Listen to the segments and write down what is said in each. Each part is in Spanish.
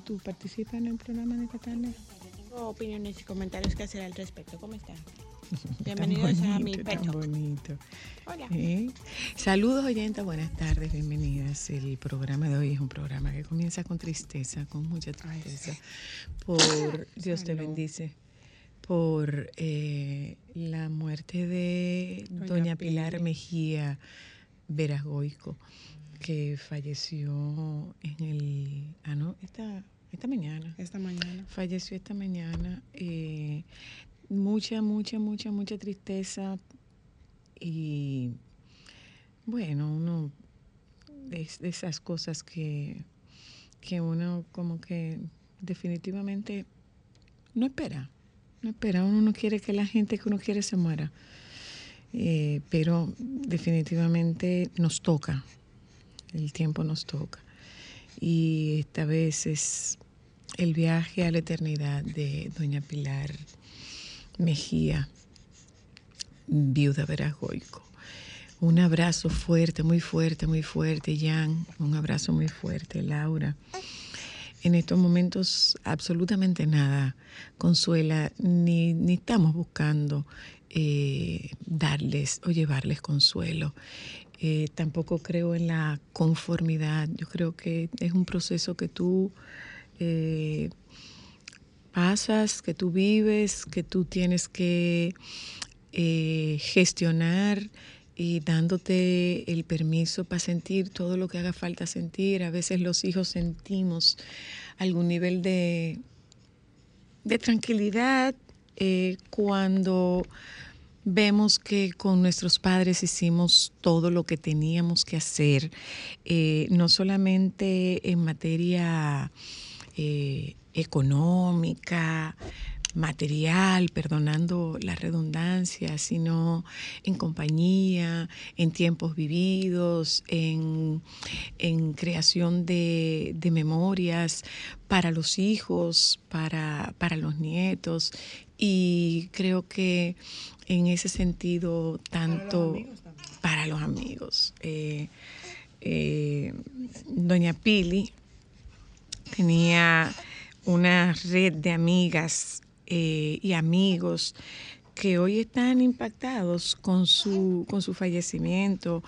tú participas en el programa de esta tarde. opiniones y comentarios que hacer al respecto. ¿Cómo están? Bienvenidos a mi pecho. bonito. Hola. ¿Eh? Saludos oyentes, buenas tardes, bienvenidas. El programa de hoy es un programa que comienza con tristeza, con mucha tristeza. Por Dios te bendice. Por eh, la muerte de Doña Doña, Pilar. Mejía Veragoico, que falleció en el. Ah, no, esta, esta mañana Esta mañana. falleció esta mañana. eh, mucha, mucha, mucha, mucha tristeza. Y bueno, uno de, de esas cosas que, que uno como que definitivamente no espera. No espera. Uno no quiere que la gente que uno quiere se muera. Eh, pero definitivamente nos toca. El tiempo nos toca. Y esta vez es el viaje a la eternidad de doña Pilar Mejía, viuda Veragoico. Un abrazo fuerte, muy fuerte, muy fuerte, Jan. Un abrazo muy fuerte, Laura. En estos momentos absolutamente nada consuela, ni, ni estamos buscando eh, darles o llevarles consuelo. Eh, tampoco creo en la conformidad. Yo creo que es un proceso que tú eh, pasas, que tú vives, que tú tienes que eh, gestionar y dándote el permiso para sentir todo lo que haga falta sentir. A veces los hijos sentimos algún nivel de, de tranquilidad cuando vemos que con nuestros padres hicimos todo lo que teníamos que hacer, eh, no solamente en materia eh, económica, material, perdonando la redundancia, sino en compañía, en tiempos vividos, en, en creación de, de memorias para los hijos, para, para los nietos. Y creo que en ese sentido, tanto para los amigos. Eh, eh, doña Pili tenía una red de amigas eh, y amigos que hoy están impactados con su, con su fallecimiento.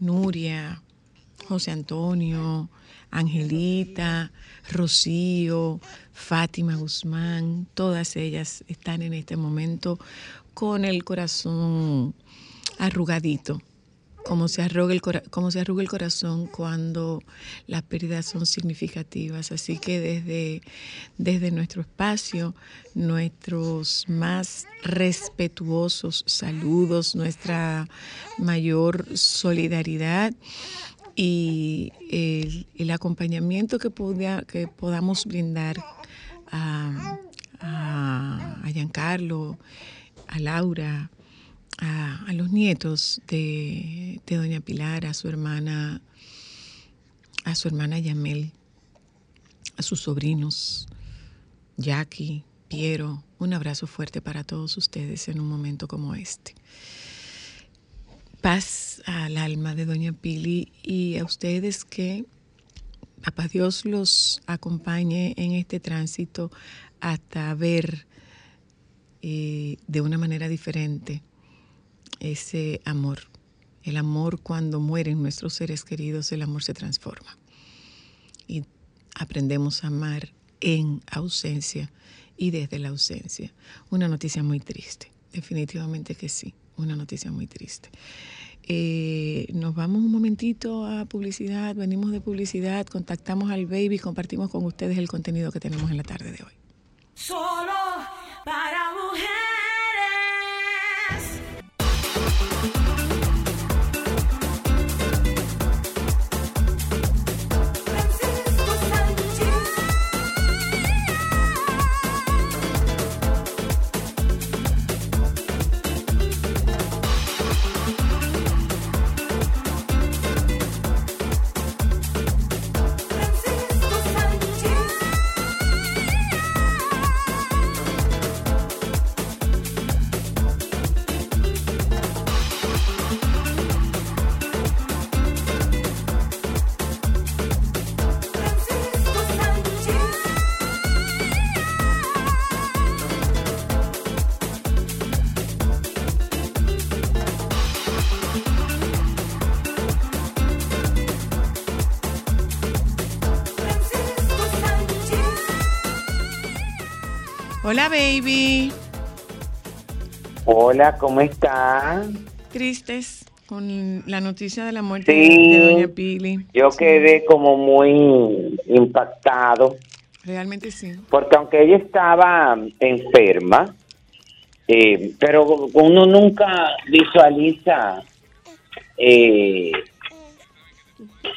Nuria, José Antonio, Angelita, Rocío, Fátima Guzmán, todas ellas están en este momento con el corazón arrugadito, como se, arruga el, cora- se arruga el corazón cuando las pérdidas son significativas. Así que desde, desde nuestro espacio, nuestros más respetuosos saludos, nuestra mayor solidaridad y el, el acompañamiento que, que podamos brindar a, a, a Giancarlo, a Laura, a, a los nietos de, de doña Pilar, a su hermana, a su hermana Yamel, a sus sobrinos, Jackie, Piero, un abrazo fuerte para todos ustedes en un momento como este. Paz al alma de doña Pili y a ustedes que papá Dios los acompañe en este tránsito hasta ver eh, de una manera diferente ese amor. El amor cuando mueren nuestros seres queridos, el amor se transforma. Y aprendemos a amar en ausencia y desde la ausencia. Una noticia muy triste, definitivamente que sí, una noticia muy triste. Eh, nos vamos un momentito a publicidad, venimos de publicidad, contactamos al baby, compartimos con ustedes el contenido que tenemos en la tarde de hoy. Solo para mujeres. Hola, baby. Hola, ¿cómo está? Tristes con la noticia de la muerte Sí. de Doña Pili. Yo Sí, quedé como muy impactado, Realmente sí. porque aunque ella estaba enferma, eh, pero uno nunca visualiza eh,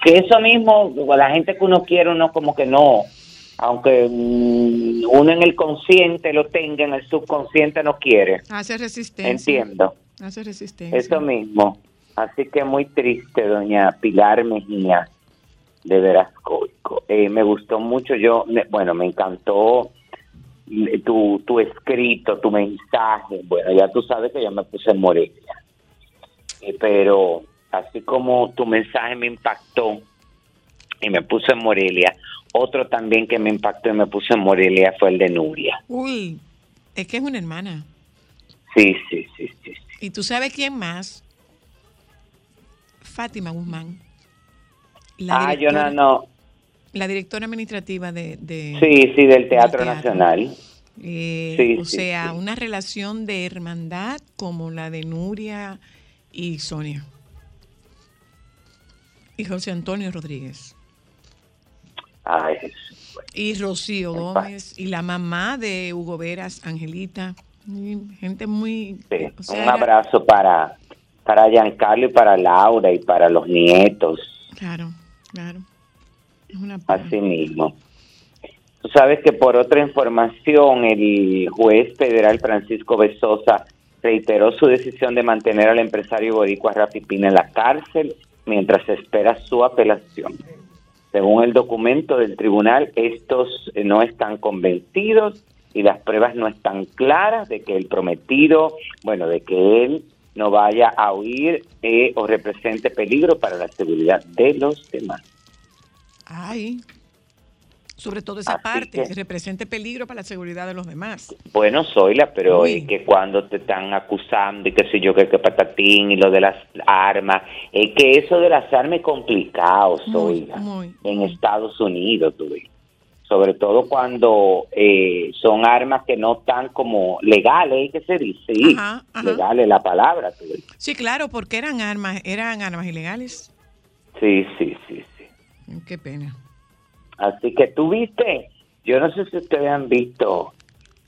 que eso mismo, la gente que uno quiere, uno como que no, aunque mm, uno en el consciente lo tenga, en el subconsciente no quiere. Hace resistencia. Entiendo. Hace resistencia. Eso mismo. Así que muy triste, doña Pilar Mejía de Verascoico. Eh, me gustó mucho, yo, me- bueno, me encantó tu, tu escrito, tu mensaje. Bueno, ya tú sabes que yo me puse en Morelia. Eh, pero así como tu mensaje me impactó y me puse en Morelia, otro también que me impactó y me puse en Morelia fue el de Nuria. Uy, es que es una hermana. Sí, sí, sí, sí. sí. ¿Y tú sabes quién más? Fátima Guzmán. La Ah, yo no, no. La directora administrativa de... de- Sí, sí, del Teatro teatro. Nacional. eh, Sí, o sí, sea, sí. una relación de hermandad como la de Nuria y Sonia. Y José Antonio Rodríguez. Ay, Jesús. bueno. Y Rocío En paz. Gómez. Y la mamá de Hugo Veras, Angelita. Gente muy... Sí, o sea, un abrazo para, para Giancarlo y para Laura y para los nietos, Claro, claro. Es una así mismo. Tú sabes que por otra información, el juez federal Francisco Besosa reiteró su decisión de mantener al empresario boricua Rapipina en la cárcel mientras se espera su apelación. Según el documento del tribunal, estos eh, no están convencidos y las pruebas no están claras de que el prometido, bueno, de que él no vaya a huir eh, o represente peligro para la seguridad de los demás. Ay. Sobre todo esa Así parte, que- que represente peligro para la seguridad de los demás. Bueno, Zoila, pero Uy. es que cuando te están acusando y qué sé yo, que, que patatín y lo de las armas, es que eso de las armas es complicado, Zoila, muy, en. Estados Unidos, tú ves. Sobre todo cuando eh, son armas que no están como legales, ¿qué se dice? Sí, Ajá, ajá. legales la palabra, tú. Sí, claro, porque eran armas, eran armas ilegales. Sí, sí, sí, sí. Qué pena. Así que tú viste, yo no sé si ustedes han visto,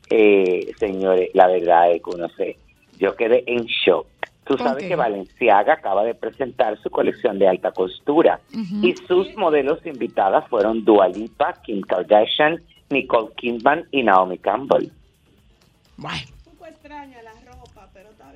eh, señores, la verdad es que uno sé, yo quedé en shock. Tú ¿Con sabes que Valenciaga acaba de presentar su colección de alta costura y sus modelos invitadas fueron Dua Lipa, Kim Kardashian, Nicole Kidman y Naomi Campbell. Bueno, Un poco extraña la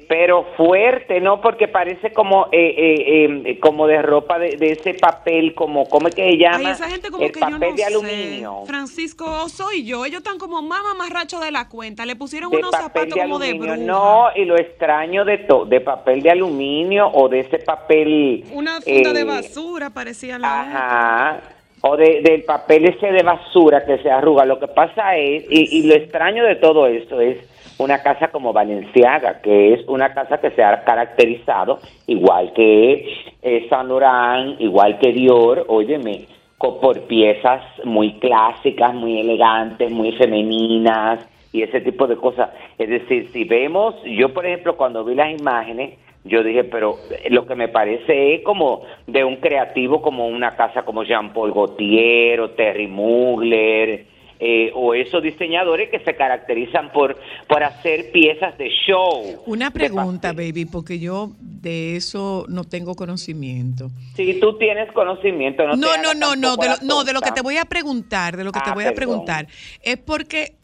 pero fuerte, ¿no? Porque parece como eh, eh, eh, como de ropa de, de ese papel, como ¿cómo es que se llama? Ay, esa gente como El que yo papel no de sé. aluminio. Francisco soy yo. Ellos están como más mamarrachos de la cuenta. Le pusieron de unos papel zapatos de como de bruja. no, y lo extraño de todo, de papel de aluminio o de ese papel. Una funda eh, de basura parecía la otra. Ajá. O de, del papel ese de basura que se arruga. Lo que pasa es, y, y lo extraño de todo esto es una casa como Valenciaga, que es una casa que se ha caracterizado, igual que eh, Saint Laurent, igual que Dior, óyeme, por piezas muy clásicas, muy elegantes, muy femeninas y ese tipo de cosas. Es decir, si vemos, yo por ejemplo cuando vi las imágenes, yo dije, pero eh, lo que me parece es como de un creativo como una casa como Jean-Paul Gaultier o Terry Mugler, eh, o esos diseñadores que se caracterizan por, por hacer piezas de show. una pregunta, baby, porque yo de eso no tengo conocimiento. Si tú tienes conocimiento, no No, no, no, no, de lo, no, de lo que te voy a preguntar, de lo que te Ah, voy a preguntar, es porque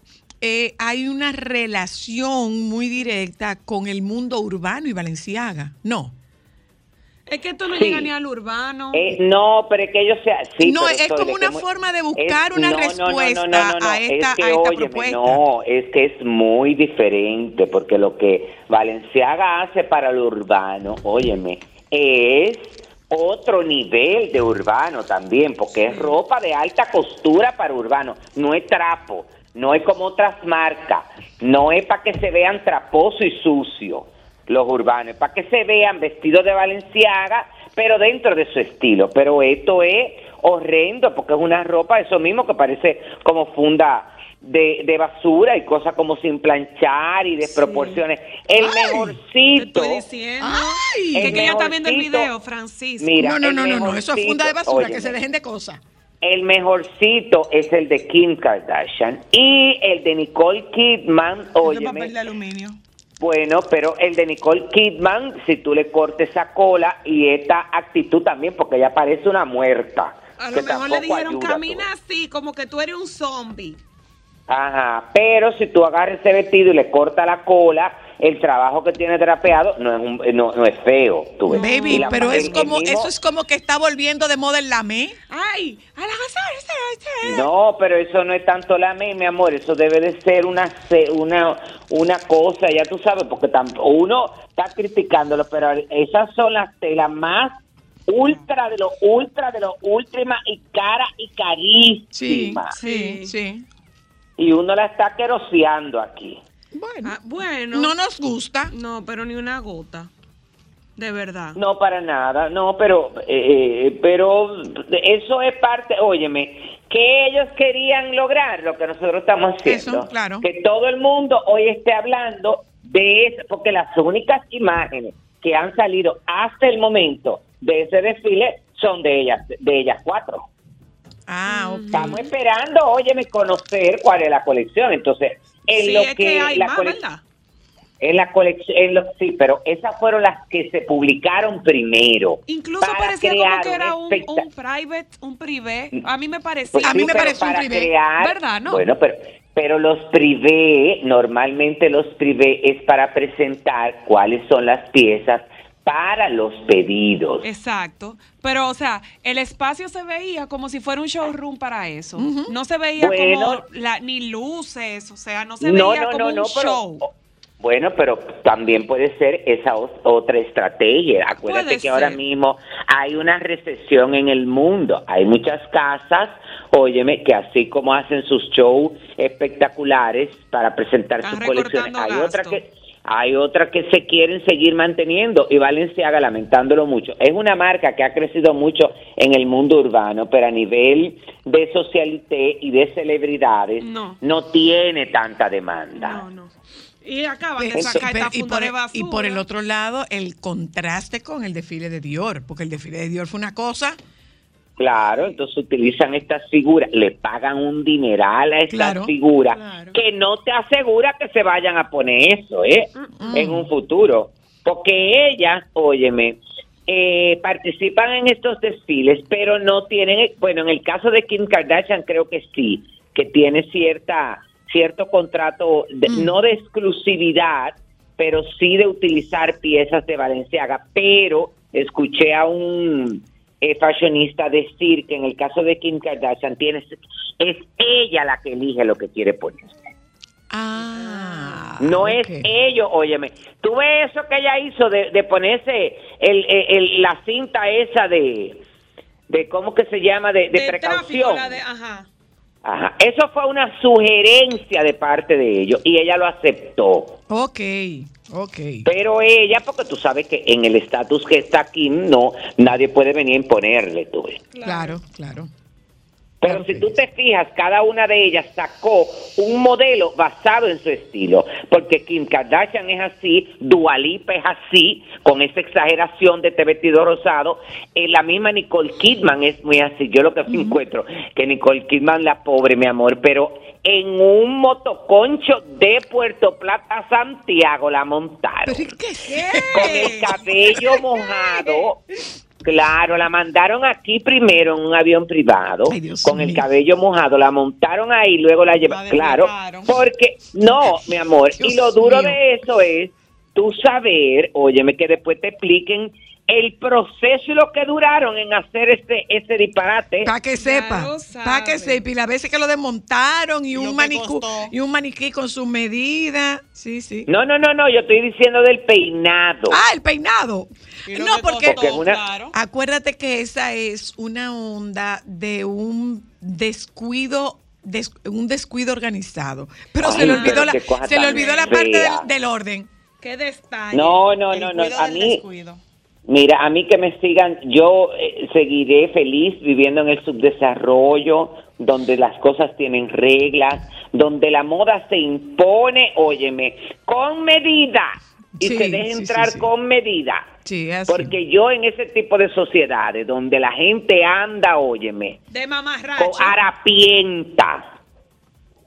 eh, hay una relación muy directa con el mundo urbano y Valenciaga, ¿no? Es que esto no Sí. llega ni al urbano. Eh, no, pero es que ellos sí, No, es como una muy- forma de buscar una no, no, no, no, respuesta no, no, a esta- es que, a esta óyeme, propuesta. No, es que es muy diferente, porque lo que Valenciaga hace para lo urbano, óyeme, es otro nivel de urbano también, porque es ropa de alta costura para urbano, no es trapo, no es como otras marcas, no es para que se vean traposo y sucio los urbanos, para que se vean vestidos de Valenciaga, pero dentro de su estilo. Pero esto es horrendo, porque es una ropa, eso mismo, que parece como funda de, de basura y cosas como sin planchar y desproporciones. El Ay, Te mejorcito. estoy diciendo. Ay, que, el que ella está viendo el mejorcito- video, Francisco. Mira, no, no, no, no, no, eso es funda de mejorcito, basura, que se dejen de cosas. El mejorcito es el de Kim Kardashian y el de Nicole Kidman, óyeme, papel de aluminio. Bueno, pero el de Nicole Kidman, si tú le cortes esa cola y esta actitud también, porque ella parece una muerta. A que lo mejor le dijeron, camina tú. así, como que tú eres un zombie. Ajá, pero si tú agarras ese vestido y le cortas la cola, el trabajo que tiene trapeado no es, un- no, no es feo. Tú ves. Baby, la- pero el- es como, mismo- eso es como que está volviendo de moda el lamé. ¡Ay! ¡A la casa! No, pero eso no es tanto la me, mi amor, eso debe de ser una se- una una cosa, ya tú sabes, porque tam- uno está criticándolo, pero esas son las telas más ultra de lo ultra de lo última y cara y Sí, carísima. sí, sí. Y uno la está queroseando aquí. Bueno, Ah, bueno. no nos gusta. No, pero ni una gota. De verdad. No, para nada, no, pero, eh, eh, pero eso es parte, óyeme, que ellos querían lograr lo que nosotros estamos haciendo. Eso, claro. Que todo el mundo hoy esté hablando de eso, porque las únicas imágenes que han salido hasta el momento de ese desfile son de ellas, de ellas cuatro. Ah, ok. Estamos esperando, óyeme, conocer cuál es la colección. Entonces, en sí, lo es que, hay la más, ¿verdad? en la colección, en lo- sí, pero esas fueron las que se publicaron primero. Incluso para parecía como que era un, un private, un privé. A mí me parecía. Pues A mí sí, me parece un privé, crear- ¿verdad, no? Bueno, pero, pero los privé, normalmente los privé es para presentar cuáles son las piezas para los pedidos. Exacto. Pero, o sea, el espacio se veía como si fuera un showroom para eso. No se veía Bueno. como la, ni luces, o sea, no se no, veía no, como no, un no, pero show. o- bueno, pero también puede ser esa otra estrategia. Acuérdate Puede que ahora mismo hay una recesión en el mundo. Hay muchas casas, óyeme, que así como hacen sus shows espectaculares para presentar Están sus colecciones, hay otra que hay otras que se quieren seguir manteniendo y Valenciaga lamentándolo mucho. Es una marca que ha crecido mucho en el mundo urbano, pero a nivel de socialité y de celebridades No. tiene tanta demanda. No, no. Y acaban de sacar esta y, funda por, de el- basura. y por el otro lado, el contraste con el desfile de Dior, porque el desfile de Dior fue una cosa. Claro, entonces utilizan estas figuras, le pagan un dineral a estas Claro, figuras claro. que no te asegura que se vayan a poner eso, ¿eh? En un futuro. Porque ellas, óyeme, eh, participan en estos desfiles, pero no tienen, bueno, en el caso de Kim Kardashian creo que sí, que tiene cierta cierto contrato, de- no de exclusividad, pero sí de utilizar piezas de Valenciaga, pero escuché a un eh, fashionista decir que en el caso de Kim Kardashian tiene, es ella la que elige lo que quiere ponerse. Ah. No es ellos, óyeme. Tú ves eso que ella hizo de, de ponerse el, el- el- la cinta esa de, de ¿cómo que se llama? De, de De precaución. tráfico, la de, ajá. Ajá. Eso fue una sugerencia de parte de ellos y ella lo aceptó. Ok, ok. Pero ella, porque tú sabes que en el estatus que está Kim, no, nadie puede venir a imponerle, tú. Claro, claro. Pero si tú te fijas, cada una de ellas sacó un modelo basado en su estilo, porque Kim Kardashian es así, Dualipa es así, con esa exageración de este vestido rosado, eh, la misma Nicole Kidman es muy así, yo lo que me encuentro, que Nicole Kidman, la pobre, mi amor, pero en un motoconcho de Puerto Plata Santiago la montaron. Pero ¿y qué con el cabello mojado. Claro, la mandaron aquí primero en un avión privado, Ay, con el cabello mojado, la montaron ahí, luego la llevaron. La Claro, porque, no, mi amor, y lo duro mío. de eso es tú saber, óyeme, que después te expliquen el proceso y lo que duraron en hacer ese, ese disparate. Para que sepa, para que sepa. Y las veces que lo desmontaron y, un manicú y un maniquí con sus medidas. Sí, sí. No, no, no, no, yo estoy diciendo del peinado. Ah, el peinado. No, que porque costó, Porque es una- claro. acuérdate que esa es una onda de un descuido des- un descuido organizado. Pero Ay, se le olvidó la se le olvidó la parte del, del orden. Qué detalle. No, no, no, no, a mí descuido. Mira, a mí que me sigan, yo eh, seguiré feliz viviendo en el subdesarrollo, donde las cosas tienen reglas, donde la moda se impone, óyeme, con medida y Sí, se sí, entrar sí. con medida. Sí, es así. Porque yo en ese tipo de sociedades donde la gente anda, óyeme, De mamarracho. con harapienta,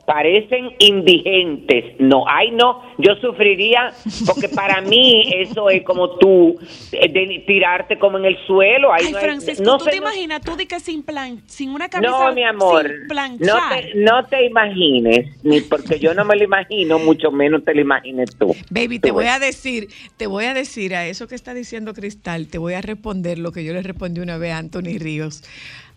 parecen indigentes. No, ay no, yo sufriría porque para mí eso es como tú eh, de tirarte como en el suelo. Ahí Ay, no Francisco, no ¿tú sé, te no- imaginas tú di que sin plan, sin una camisa No, mi amor, sin no planchar? te, no te imagines, ni porque yo no me lo imagino, mucho menos te lo imagines tú. Baby, Tú te voy ves. a decir, te voy a decir a eso que está diciendo Cristal, te voy a responder lo que yo le respondí una vez a Anthony Ríos.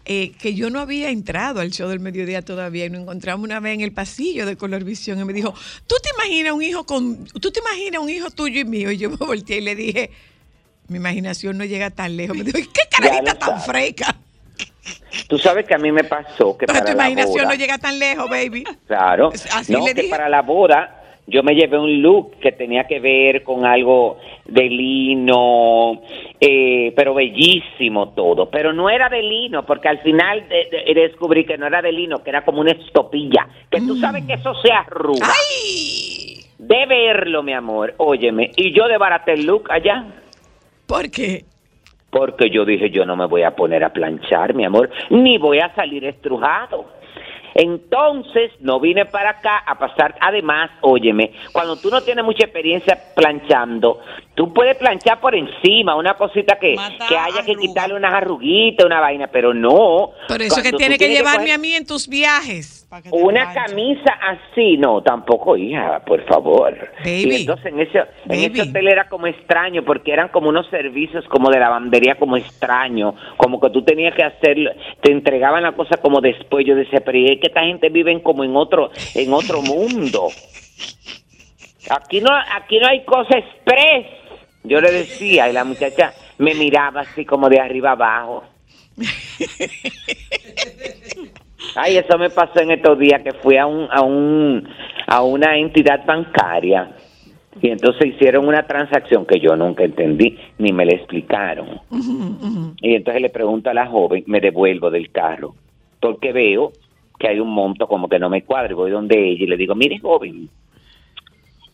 Eh, que yo no había entrado al show del mediodía todavía y nos encontramos una vez en el pasillo de Colorvisión y me dijo, ¿tú te imaginas un hijo con, tú te imaginas un hijo tuyo y mío? Y yo me volteé y le dije, mi imaginación no llega tan lejos. Me dijo, "¿Y ¿qué carajita tan freca? Tú sabes que a mí me pasó que Pero para tu la imaginación boda- no llega tan lejos, baby. Claro. Así no, le que dije. para la boda yo me llevé un look que tenía que ver con algo de lino, eh, pero bellísimo todo. Pero no era de lino, porque al final de- de- descubrí que no era de lino, que era como una estopilla. Que tú sabes que eso se arruga. Mm. ¡Ay! De verlo, mi amor. Óyeme. Y yo desbaraté el look allá. ¿Por qué? Porque yo dije, yo no me voy a poner a planchar, mi amor, ni voy a salir estrujado. Entonces, no vine para acá a pasar. Además, óyeme, cuando tú no tienes mucha experiencia planchando, tú puedes planchar por encima, una cosita que, que haya que quitarle unas arruguitas, una vaina, pero no. Por eso que tiene que llevarme coger a mí en tus viajes. Que Una camisa así, no, tampoco, hija, por favor. Baby. Y entonces en ese, en ese hotel era como extraño, porque eran como unos servicios como de lavandería como extraño, como que tú tenías que hacer, te entregaban la cosa como después. Yo decía, pero es que esta gente vive como en otro, en otro mundo. Aquí no, aquí no hay cosa express. Yo le decía, y la muchacha me miraba así como de arriba abajo. Ay, eso me pasó en estos días que fui a un, a un, a una entidad bancaria y entonces hicieron una transacción que yo nunca entendí ni me la explicaron. Y entonces le pregunto a la joven, me devuelvo del carro, porque veo que hay un monto como que no me cuadra. Y voy donde ella y le digo, mire joven,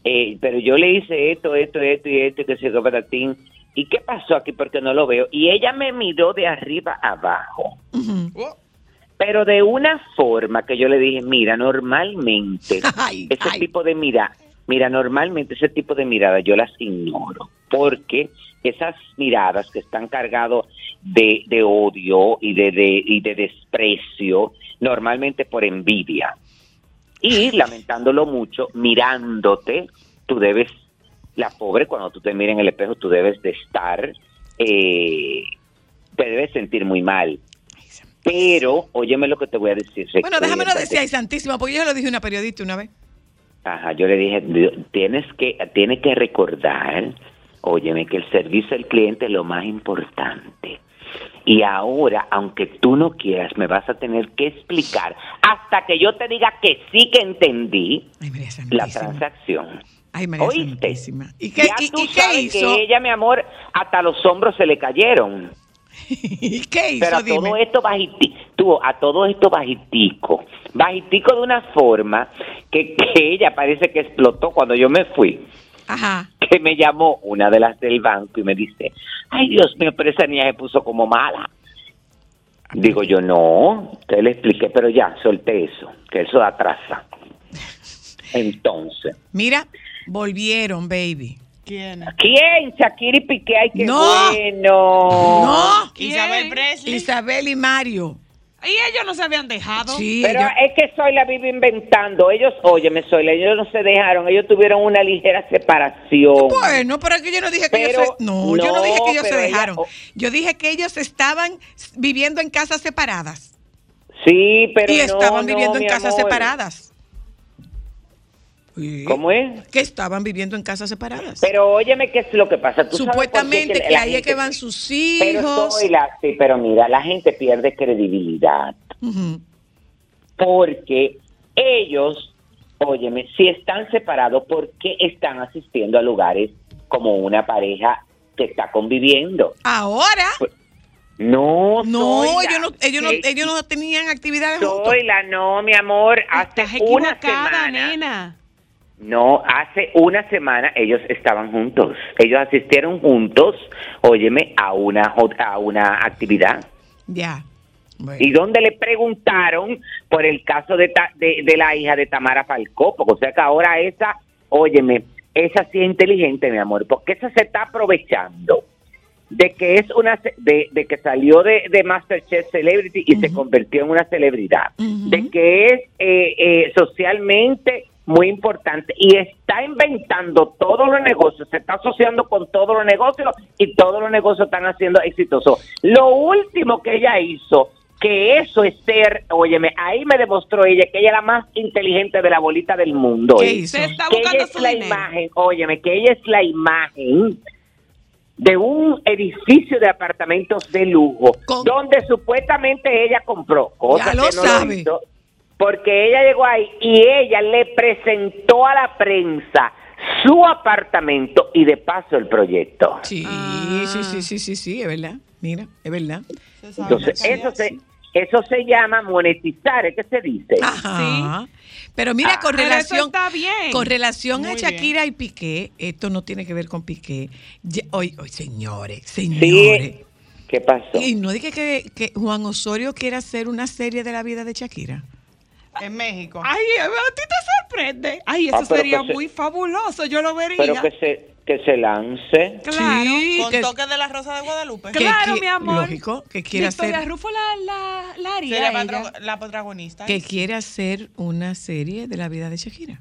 eh, pero yo le hice esto, esto, esto y esto, que se para ti. ¿Y qué pasó aquí? Porque no lo veo. Y ella me miró de arriba abajo pero de una forma que yo le dije, mira, normalmente Ay, ese ay. tipo de mira, mira, normalmente ese tipo de miradas yo las ignoro, porque esas miradas que están cargadas de, de odio y de, de, y de desprecio, normalmente por envidia. Y lamentándolo mucho, mirándote, tú debes, la pobre, cuando tú te miras en el espejo, tú debes de estar, eh, te debes sentir muy mal. Pero, óyeme lo que te voy a decir. Bueno, déjame lo recuérdate. decir, ay, santísima, porque yo lo dije a una periodista una vez. Ajá, yo le dije, "Di- tienes que, tienes que recordar, óyeme, que el servicio al cliente es lo más importante. Y ahora, aunque tú no quieras, me vas a tener que explicar hasta que yo te diga que sí que entendí Ay, la transacción. Ay, María. ¿Y qué, ya y- tú y qué sabes hizo? que ella, mi amor, hasta los hombros se le cayeron. ¿Y qué hizo? Pero a Dime. todo esto bajitico, tú, a todo esto bajitico, bajitico de una forma que, que ella parece que explotó cuando yo me fui. Ajá. Que me llamó una de las del banco y me dice, ay Dios mío, pero esa niña se puso como mala. Digo yo, no, te le expliqué, pero ya, solté eso, que eso atrasa. Entonces, Mira, volvieron, baby. ¿Quién? ¿quién? Shakira y Piqué, ay, qué No. bueno. No. ¿Quién? Isabel Presley. Isabel y Mario. Y ellos no se habían dejado. Sí, Pero ella- es que Soy la vive inventando. Ellos, óyeme, Soy ellos no se dejaron. Ellos tuvieron una ligera separación. Bueno, pero es que yo no dije que Pero- ellos se... No, yo no no, dije que ellos se ella- dejaron. Yo dije que ellos estaban viviendo en casas separadas. Sí, pero y no, estaban no, viviendo en casas amor. separadas. Sí. ¿Cómo es? Que estaban viviendo en casas separadas. Pero óyeme, ¿qué es lo que pasa? ¿Tú sabes Supuestamente que, la ahí es que van sus Pero hijos. soy la, sí, pero mira, la gente pierde credibilidad porque ellos, óyeme, si están separados, ¿por qué están asistiendo a lugares como una pareja que está conviviendo. Ahora, No, no, Zoila, ellos no, ellos no, que- ellos no tenían actividades juntos. Zoila, no, mi amor, hace Estás una semana. nena. No, hace una semana ellos estaban juntos. Ellos asistieron juntos, óyeme, a una a una actividad. Ya. Bueno. Y donde le preguntaron por el caso de, Ta- de, de la hija de Tamara Falcó, porque o sea que ahora esa, óyeme, esa sí es inteligente, mi amor, porque esa se está aprovechando de que es una de, de que salió de, de Masterchef Celebrity y se convirtió en una celebridad, de que es eh, eh, socialmente muy importante y está inventando todos los negocios, se está asociando con todos los negocios y todos los negocios están haciendo exitosos. Lo último que ella hizo, que eso es ser, óyeme, ahí me demostró ella que ella es la más inteligente de la bolita del mundo. ¿Qué hizo? Se está que buscando ella es la dinero. imagen, óyeme, que ella es la imagen de un edificio de apartamentos de lujo, Con- donde supuestamente ella compró, cosa Ya lo que no sabe. hizo, porque ella llegó ahí y ella le presentó a la prensa su apartamento y de paso el proyecto. Sí, Ah. sí, sí, sí, sí, sí, es verdad. Mira, es verdad. Entonces, eso se, sí. eso se llama monetizar, ¿es que se dice? Ajá. Pero mira, con Pero eso relación, está bien. con relación a Shakira y Piqué, esto no tiene que ver con Piqué. Hoy, hoy, señores, señores. Sí, ¿qué pasó? Y no dije que, que Juan Osorio quiere hacer una serie de la vida de Shakira. En México. Ay, a ti te sorprende. Ay, eso Ah, sería se- muy fabuloso. Yo lo vería. Pero que se, que se lance. Claro. Sí, Con que- toque de la Rosa de Guadalupe. que- Claro, que- mi amor. lógico, que quiere Victoria hacer- Rufo la, la, la haría Sería ella. patro- la protagonista. que quiere hacer una serie de la vida de Shakira.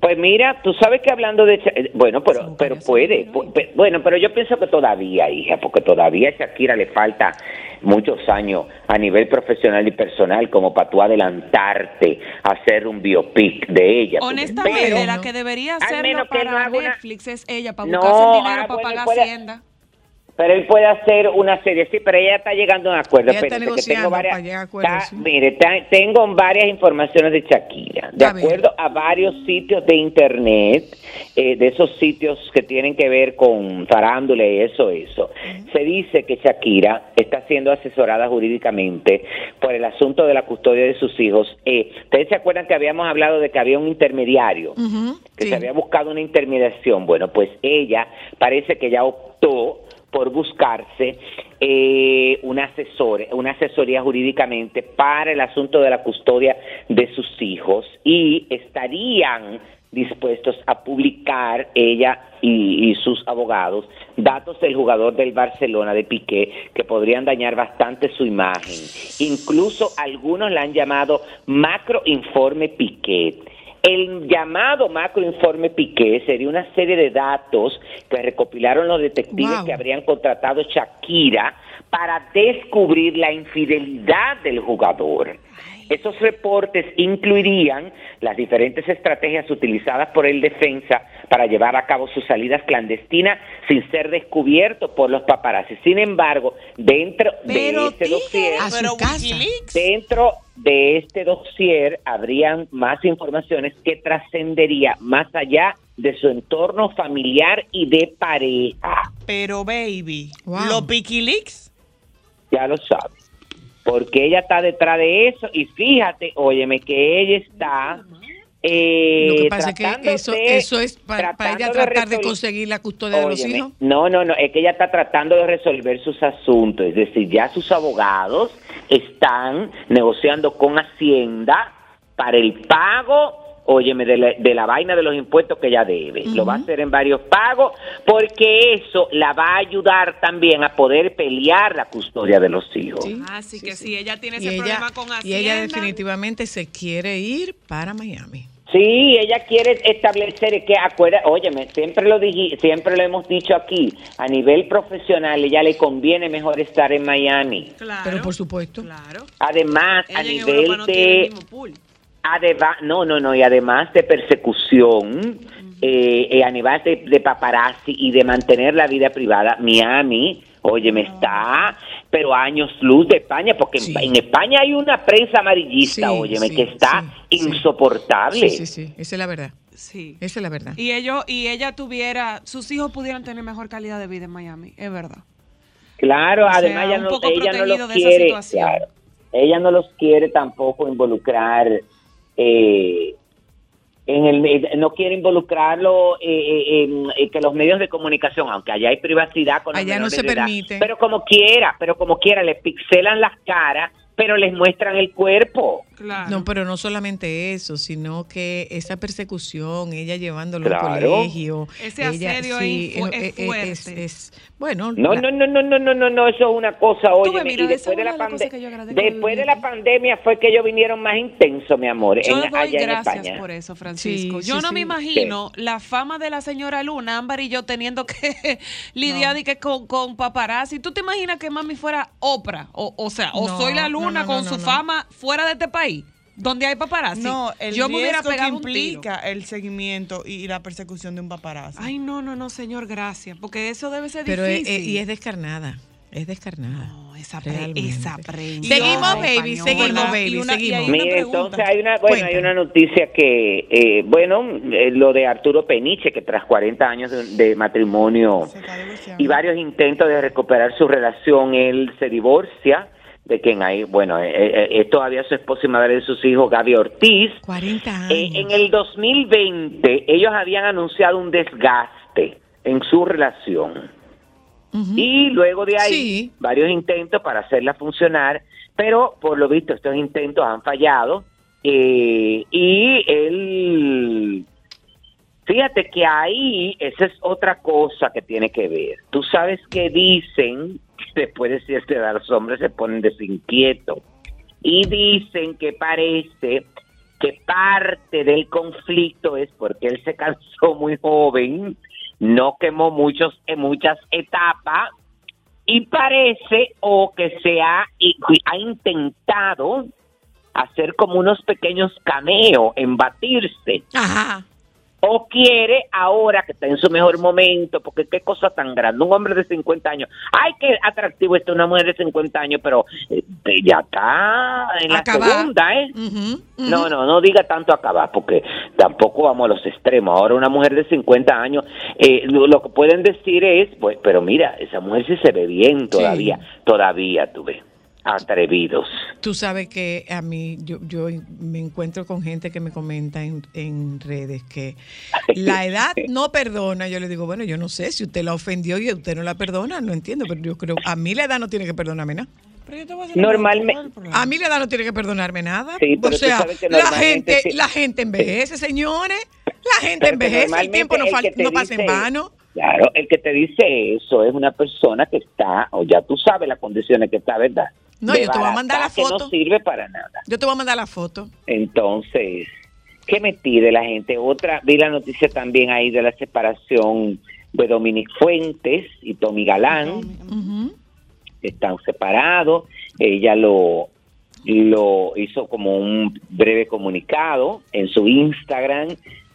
Pues mira, tú sabes que hablando de... Eh, Bueno, pero, pero puede. Bueno, pero yo pienso que todavía, hija, porque todavía a Shakira le falta muchos años a nivel profesional y personal como para tú adelantarte a hacer un biopic de ella. Honestamente, Pero- la que debería hacerlo no para una- Netflix es ella, para No, buscarse el dinero ah, para bueno, pagar puede- Hacienda. Pero él puede hacer una serie, sí, pero ella está llegando a un acuerdo. Ella está Espérate, que negociando tengo varias, para llegar a acuerdos, está- sí. Mire, tengo varias informaciones de Shakira. De acuerdo a varios sitios de internet, eh, de esos sitios que tienen que ver con farándula y eso, eso, se dice que Shakira está siendo asesorada jurídicamente por el asunto de la custodia de sus hijos. Eh, ¿Ustedes se acuerdan que habíamos hablado de que había un intermediario? Que sí. se había buscado una intermediación. Bueno, pues ella parece que ya optó por buscarse eh, un asesor, una asesoría jurídicamente para el asunto de la custodia de sus hijos y estarían dispuestos a publicar ella y, y sus abogados datos del jugador del Barcelona de Piqué que podrían dañar bastante su imagen. Incluso algunos la han llamado macroinforme Piqué. El llamado macroinforme Piqué sería una serie de datos que recopilaron los detectives Wow. que habrían contratado Shakira para descubrir la infidelidad del jugador. Esos reportes incluirían las diferentes estrategias utilizadas por el defensa para llevar a cabo sus salidas clandestinas sin ser descubierto por los paparazzi. Sin embargo, dentro Pero, de este dossier, a su Pero casa. Wikileaks. Dentro de este dossier habrían más informaciones que trascendería más allá de su entorno familiar y de pareja. Pero, baby, Wow. los Wikileaks. Ya lo sabes. Porque ella está detrás de eso y fíjate, óyeme, que ella está... eh, Lo que pasa es que eso, eso es para, para ella tratar de conseguir la custodia de los hijos. No, no, no, es que ella está tratando de resolver sus asuntos, es decir, ya sus abogados están negociando con Hacienda para el pago, óyeme, de la, de la vaina de los impuestos que ella debe. Lo va a hacer en varios pagos porque eso la va a ayudar también a poder pelear la custodia de los hijos. Sí. Así que si ella tiene Y ese ella, problema con y Hacienda. ella definitivamente se quiere ir para Miami. Sí, ella quiere establecer que acuerda, óyeme, siempre lo dije, siempre lo hemos dicho aquí, a nivel profesional ella le conviene mejor estar en Miami. Claro. Pero por supuesto. Claro. Además, Ella a nivel Europa no tiene el de mismo pool. Además, no, no, no, y además de persecución, eh, eh, a nivel de, de paparazzi y de mantener la vida privada, Miami, óyeme, está, pero años luz de España, porque en- Sí. en, España hay una prensa amarillista, Sí, óyeme, sí, que está insoportable. Sí, sí, sí, esa es la verdad. Sí. Esa es la verdad. Y ellos y ella tuviera, sus hijos pudieran tener mejor calidad de vida en Miami, es verdad. Claro, O sea, además ella no, ella no los quiere, claro. ella no los quiere tampoco involucrar eh, en el, eh, no quiere involucrarlo eh, eh, en, en que los medios de comunicación, aunque allá hay privacidad con Allá no se edad, permite. pero como quiera, pero como quiera, les pixelan las caras, pero les muestran el cuerpo. Claro. No, pero no solamente eso, sino que esa persecución, ella llevándolo Claro. al colegio. Ese ella- asedio ahí fu- eh, es eh, fuerte. es- es- bueno, No, la- no, no, no, no, no, no, no, eso es una cosa, oye, y después es de la de las cosas pandemia, que yo agradezco después de la pandemia fue que ellos vinieron más intensos, mi amor, Yo en- doy allá en gracias España. por eso, Francisco. Sí, yo sí, no me sí. imagino la fama de la señora Luna, Ámbar y yo teniendo que lidiar y que con, con paparazzi. ¿Tú te imaginas que mami fuera Oprah? O, o sea, o No, soy la no, Luna no, con no, su no. fama fuera de este país, donde hay paparazzi. No, el yo me hubiera que pegado un tiro. implica el seguimiento y la persecución de un paparazzi. Ay, no, no, no, señor, gracias. Porque eso debe ser pero es- difícil. es- y es descarnada, es descarnada. No, esa, pre- esa. Seguimos, baby, española. seguimos, Y baby, una- y seguimos. una pregunta. entonces hay una, bueno, hay una noticia que, eh, bueno, eh, lo de Arturo Peniche, que tras 40 años de, de matrimonio Se está divorciando. y varios intentos de recuperar su relación, él se divorcia de quien hay, bueno, eh, eh, es todavía su esposa y madre de sus hijos, Gaby Ortiz. 40 años. Eh, en el 2020 ellos habían anunciado un desgaste en su relación. Y luego de ahí, Sí. varios intentos para hacerla funcionar, pero por lo visto estos intentos han fallado. eh, y él, fíjate que ahí, esa es otra cosa que tiene que ver. Tú sabes que dicen, después de cierta edad, los hombres se ponen desinquietos. Y dicen que parece que parte del conflicto es porque él se cansó muy joven, no quemó muchos en muchas etapas y parece o que se ha, ha intentado hacer como unos pequeños cameos en batirse Ajá. O quiere ahora que está en su mejor momento, porque qué cosa tan grande, un hombre de 50 años, ay, qué atractivo está una mujer de 50 años, pero eh, ya está en la segunda, ¿eh? No, no, no diga tanto acabar, porque tampoco vamos a los extremos. Ahora una mujer de 50 años, eh, lo, lo que pueden decir es, pues, pero mira, esa mujer sí se ve bien todavía, todavía, tú ves, atrevidos. Tú sabes que a mí, yo, yo me encuentro con gente que me comenta en, en redes que la edad no perdona. Yo le digo, bueno, yo no sé si usted la ofendió y usted no la perdona, no entiendo, pero yo creo, a mí la edad no tiene que perdonarme nada. Pero yo te voy a mí la edad no tiene que perdonarme nada. Sí, o sea, la normalmente gente, sí. la gente envejece, señores. La gente Pero envejece, el normalmente tiempo no, no pasa en vano. Claro, el que te dice eso es una persona que está, o ya tú sabes las condiciones que está, ¿verdad? No, yo te voy a mandar la Desbaratada, que foto. no sirve para nada. Yo te voy a mandar la foto. Entonces, ¿qué me pide la gente? Otra, vi la noticia también ahí de la separación de Dominic Fuentes y Tommy Galán, están separados, ella lo, lo hizo como un breve comunicado en su Instagram,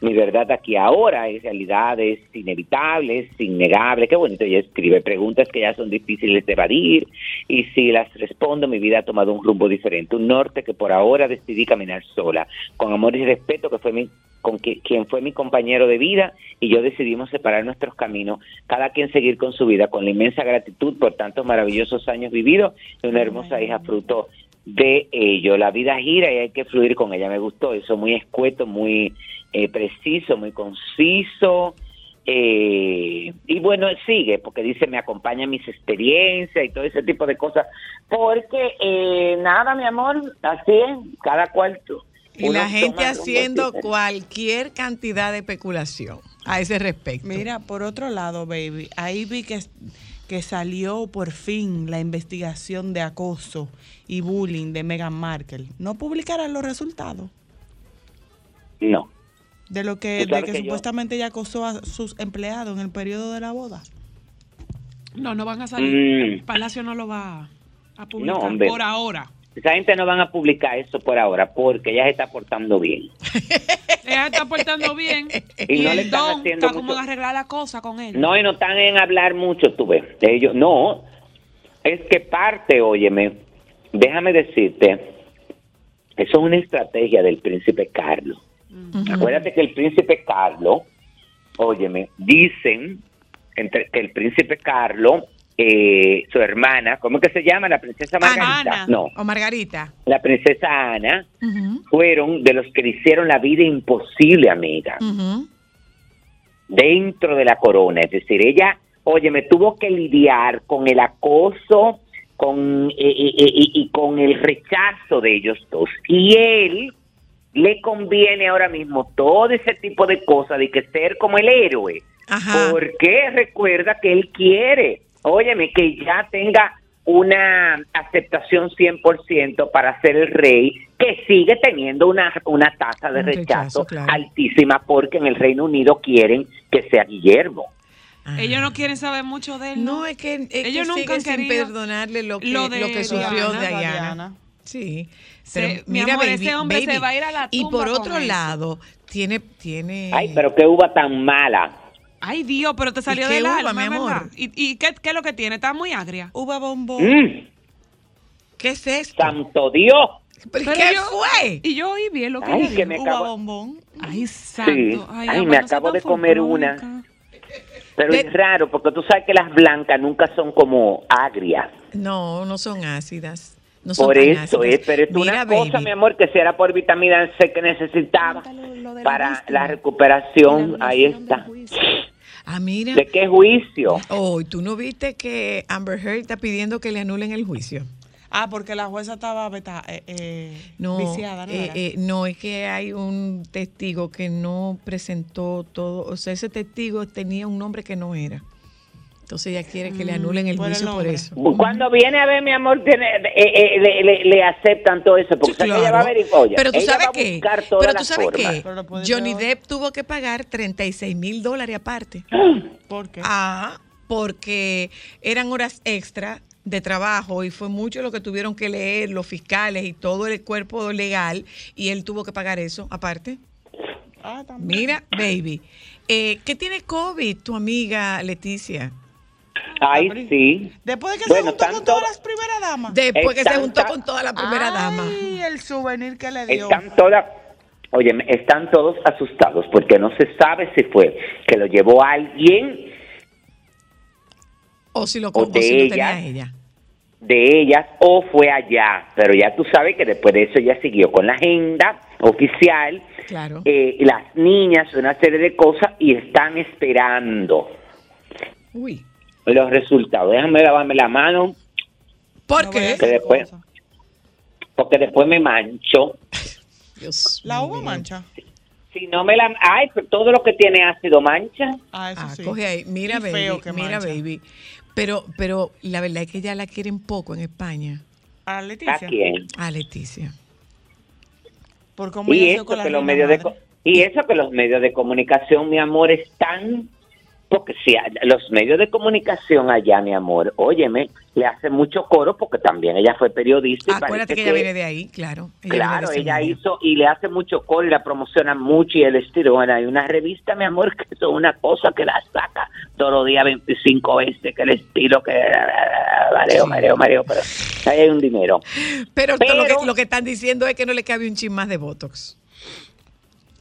mi verdad aquí ahora, en realidad es inevitable, es innegable, qué bonito ella escribe, preguntas que ya son difíciles de evadir y si las respondo mi vida ha tomado un rumbo diferente, un norte que por ahora decidí caminar sola, con amor y respeto que fue mi con qui- quien fue mi compañero de vida y yo decidimos separar nuestros caminos, cada quien seguir con su vida, con la inmensa gratitud por tantos maravillosos años vividos y una hermosa hija fruto de ello. La vida gira y hay que fluir con ella. Me gustó eso, muy escueto, muy eh, preciso, muy conciso. eh, y bueno, sigue, porque dice, me acompaña mis experiencias y todo ese tipo de cosas. Porque eh, nada, mi amor, así es, cada cual. tú- Y la gente haciendo cualquier cantidad de especulación a ese respecto. Mira, por otro lado, baby, ahí vi que, que salió por fin la investigación de acoso y bullying de Meghan Markle. ¿No publicarán los resultados? No. De lo que, de que, que yo- supuestamente ella acosó a sus empleados en el periodo de la boda. No, no van a salir. Mm. Palacio no lo va a publicar No, hombre. por ahora. Esa gente no van a publicar eso por ahora porque ella se está portando bien. Ella está portando bien. Y y no le están don haciendo está como mucho- en arreglar la cosa con él. No, y no están en hablar mucho, tú ves. Ellos, no, es que parte, óyeme, déjame decirte, eso es una estrategia del príncipe Carlos. Acuérdate que el príncipe Carlos, óyeme, dicen entre, que el príncipe Carlos, eh, su hermana, ¿cómo que se llama? La princesa Margarita. Ana. No, O Margarita. la princesa Ana, fueron de los que le hicieron la vida imposible, amiga, ujú. dentro de la corona. Es decir, ella, oye, me tuvo que lidiar con el acoso con, eh, eh, eh, y, y con el rechazo de ellos dos. Y él le conviene ahora mismo todo ese tipo de cosas, de que ser como el héroe. Ajá. Porque recuerda que él quiere, óyeme, que ya tenga una aceptación 100% para ser el rey, que sigue teniendo una, una tasa de Un rechazo, rechazo, claro. altísima, porque en el Reino Unido quieren que sea Guillermo. Ajá. Ellos no quieren saber mucho de él. No, es que, es que Ellos nunca querido perdonarle lo que, lo lo de que sufrió Diana, Diana. Diana. Sí. Se- Pero mi mira, amor, baby, ese hombre se va a ir a la Y tumba por con otro eso. lado, tiene, tiene. Ay, pero qué uva tan mala. Ay, Dios, pero te salió del uva, alma, mi amor? ¿verdad? ¿Y, y qué, qué es lo que tiene? Está muy agria. Uva bombón. Mm, ¿Qué es esto? santo Dios. ¿Pero Pero ¿Qué yo- fue? Y yo oí bien lo que Ay, que dijo. me Uva acabo- bombón. Ay, santo. Sí. Ay, Ay, ama, me acabo de comer una. Pero De- es raro, porque tú sabes que las blancas nunca son como agrias. No, no son ácidas. No son Por eso ácidas. es, pero es Mira, una cosa, baby, mi amor, que si era por vitamina C que necesitaba la para la recuperación, La ahí está. Ah, mira. ¿De qué juicio? Oh, ¿y ¿tú no viste que Amber Heard está pidiendo que le anulen el juicio? Ah, porque la jueza estaba beta, eh, eh, No, viciada, ¿no? eh, eh, no, es que hay un testigo que no presentó todo, o sea, ese testigo tenía un nombre que no era. Entonces ella quiere que le anulen el juicio por eso. Cuando viene a ver, mi amor, tiene, eh, eh, le, le- le aceptan todo eso, porque Sí, que ella va a claro. averiguar. oye, Pero tú ella sabes qué, pero tú sabes qué, Johnny Depp tuvo que pagar 36 mil dólares aparte. ¿Por qué? Ah, porque eran horas extra de trabajo y fue mucho lo que tuvieron que leer los fiscales y todo el cuerpo legal y él tuvo que pagar eso aparte. Ah, también. Mira, baby, eh, ¿qué tiene COVID tu amiga Leticia? Ay, sí. Después de que Bueno, se juntó con todas todas- las primeras damas. Después que se juntó con toda la primera dama. Ay, el souvenir que le dio. Están todas, oye, están todos asustados porque no se sabe si fue que lo llevó alguien O si lo, o o de si lo tenía ella. ella. de ellas o fue allá. Pero ya tú sabes que después de eso ya siguió con la agenda oficial. Claro. eh, las niñas, una serie de cosas y están esperando Uy. Los resultados. Déjame lavarme la mano ¿Por qué? voy a Que hacer después- porque después me mancho. Dios La uva mancha. Si no me la... Ay, pero todo lo que tiene ácido mancha. Ah, eso Ah, sí. coge ahí. Mira, Y baby. feo que Mira, mancha. baby. Pero, pero la verdad es que ya la quieren poco en España. A ¿A Leticia. quién? A Leticia. Por cómo Y eso con la que los medios de y eso que los medios de comunicación, mi amor, están porque si los medios de comunicación allá, mi amor, óyeme, le hace mucho coro porque también ella fue periodista. y Acuérdate que ella viene de ahí, claro. Ella Claro, ella hizo y le hace mucho coro y la promociona mucho y el estilo. Bueno, hay una revista, mi amor, que es una cosa que la saca todos los días 25 veces, que el estilo, que mareo, mareo, mareo, pero ahí hay un dinero. Pero, to- lo, Pero- que, lo que están diciendo es que no le cabe un chin más de Botox.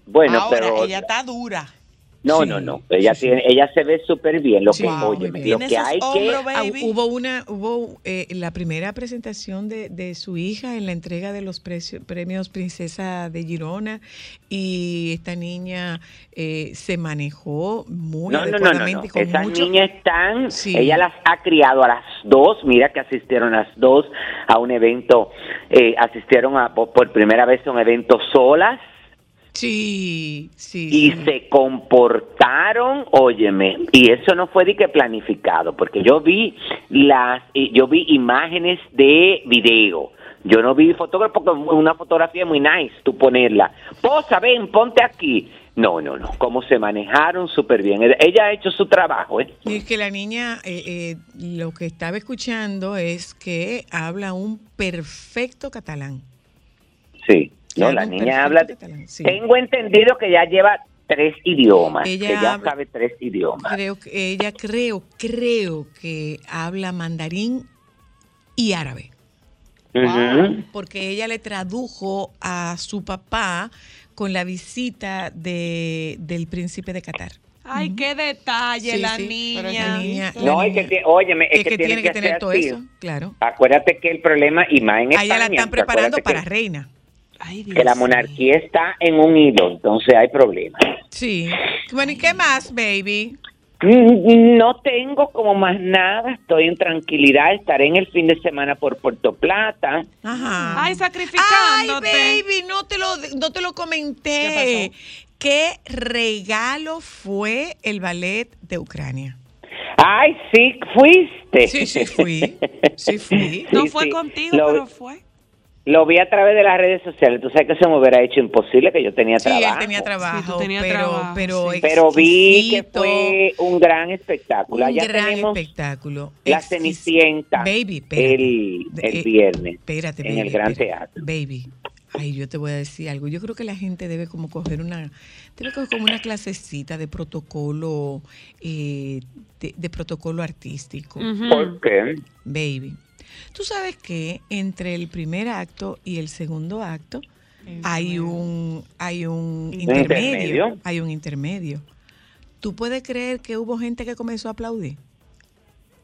Bueno, Ahora, pero ella está dura. No, Sí, no, no, ella sí, sí. tiene, ella se ve súper bien. Lo Sí, que, óyeme, bien. lo que hay que hombros, Ah, baby. hubo una, hubo eh, la primera presentación de, de su hija en la entrega de los preci- premios Princesa de Girona y esta niña eh, se manejó muy No, no, no, no, adecuadamente Esas mucho. niñas están, Sí. ella las ha criado a las dos, mira que asistieron las dos a un evento, eh, asistieron a, por primera vez a un evento solas Sí, sí. y sí. se comportaron, óyeme, y eso no fue de que planificado, porque yo vi las, yo vi imágenes de video. Yo no vi fotógrafo porque una fotografía es muy nice, tú ponerla. Posa, ven, ponte aquí. No, no, no. Cómo se manejaron súper bien. Ella ha hecho su trabajo, ¿eh? Y es que la niña, eh, eh, lo que estaba escuchando es que habla un perfecto catalán. Sí. No, la niña habla. sí. Tengo entendido que ya lleva tres idiomas. Ella que ya habla- sabe tres idiomas. Creo que ella creo, creo que habla mandarín y árabe. Porque ella le tradujo a su papá con la visita de, del príncipe de Qatar. Ay, qué detalle, Sí, la sí, niña. La niña- la No, es que, niña- óyeme, es, es que tiene que tener todo así. eso, claro. Acuérdate que el problema, y más en A ella la España, están preparando para que, reina. Ay, Dios que la monarquía está en un hilo, entonces hay problemas. Sí. Bueno, ¿y qué más, baby? Mm, No tengo como más nada, estoy en tranquilidad, estaré en el fin de semana por Puerto Plata. Ajá. Ay, Ay, sacrificándote. baby, no te lo, no te lo comenté. ¿Qué, regalo fue el ballet de Ucrania? Ay, sí, fuiste. Sí, sí fui. Sí fui. No fue sí. contigo, Lo- pero fue. Lo vi a través de las redes sociales. Tú sabes que se me hubiera hecho imposible que yo tenía Sí, trabajo. él tenía trabajo, Sí, tú tenías pero, trabajo, pero, sí. Pero vi que fue un gran espectáculo. un Allá gran tenemos espectáculo. la Exquis- Cenicienta Baby, espérate. el, el Eh, viernes Espérate, en baby, el Gran espérate. Teatro. Baby, ay, yo te voy a decir algo. Yo creo que la gente debe como coger una, debe coger como una clasecita de protocolo, eh, de, de protocolo artístico. ¿Por qué? Baby. Tú sabes que entre el primer acto y el segundo acto hay un, hay un intermedio, intermedio? Hay un intermedio. ¿Tú puedes creer que hubo gente que comenzó a aplaudir?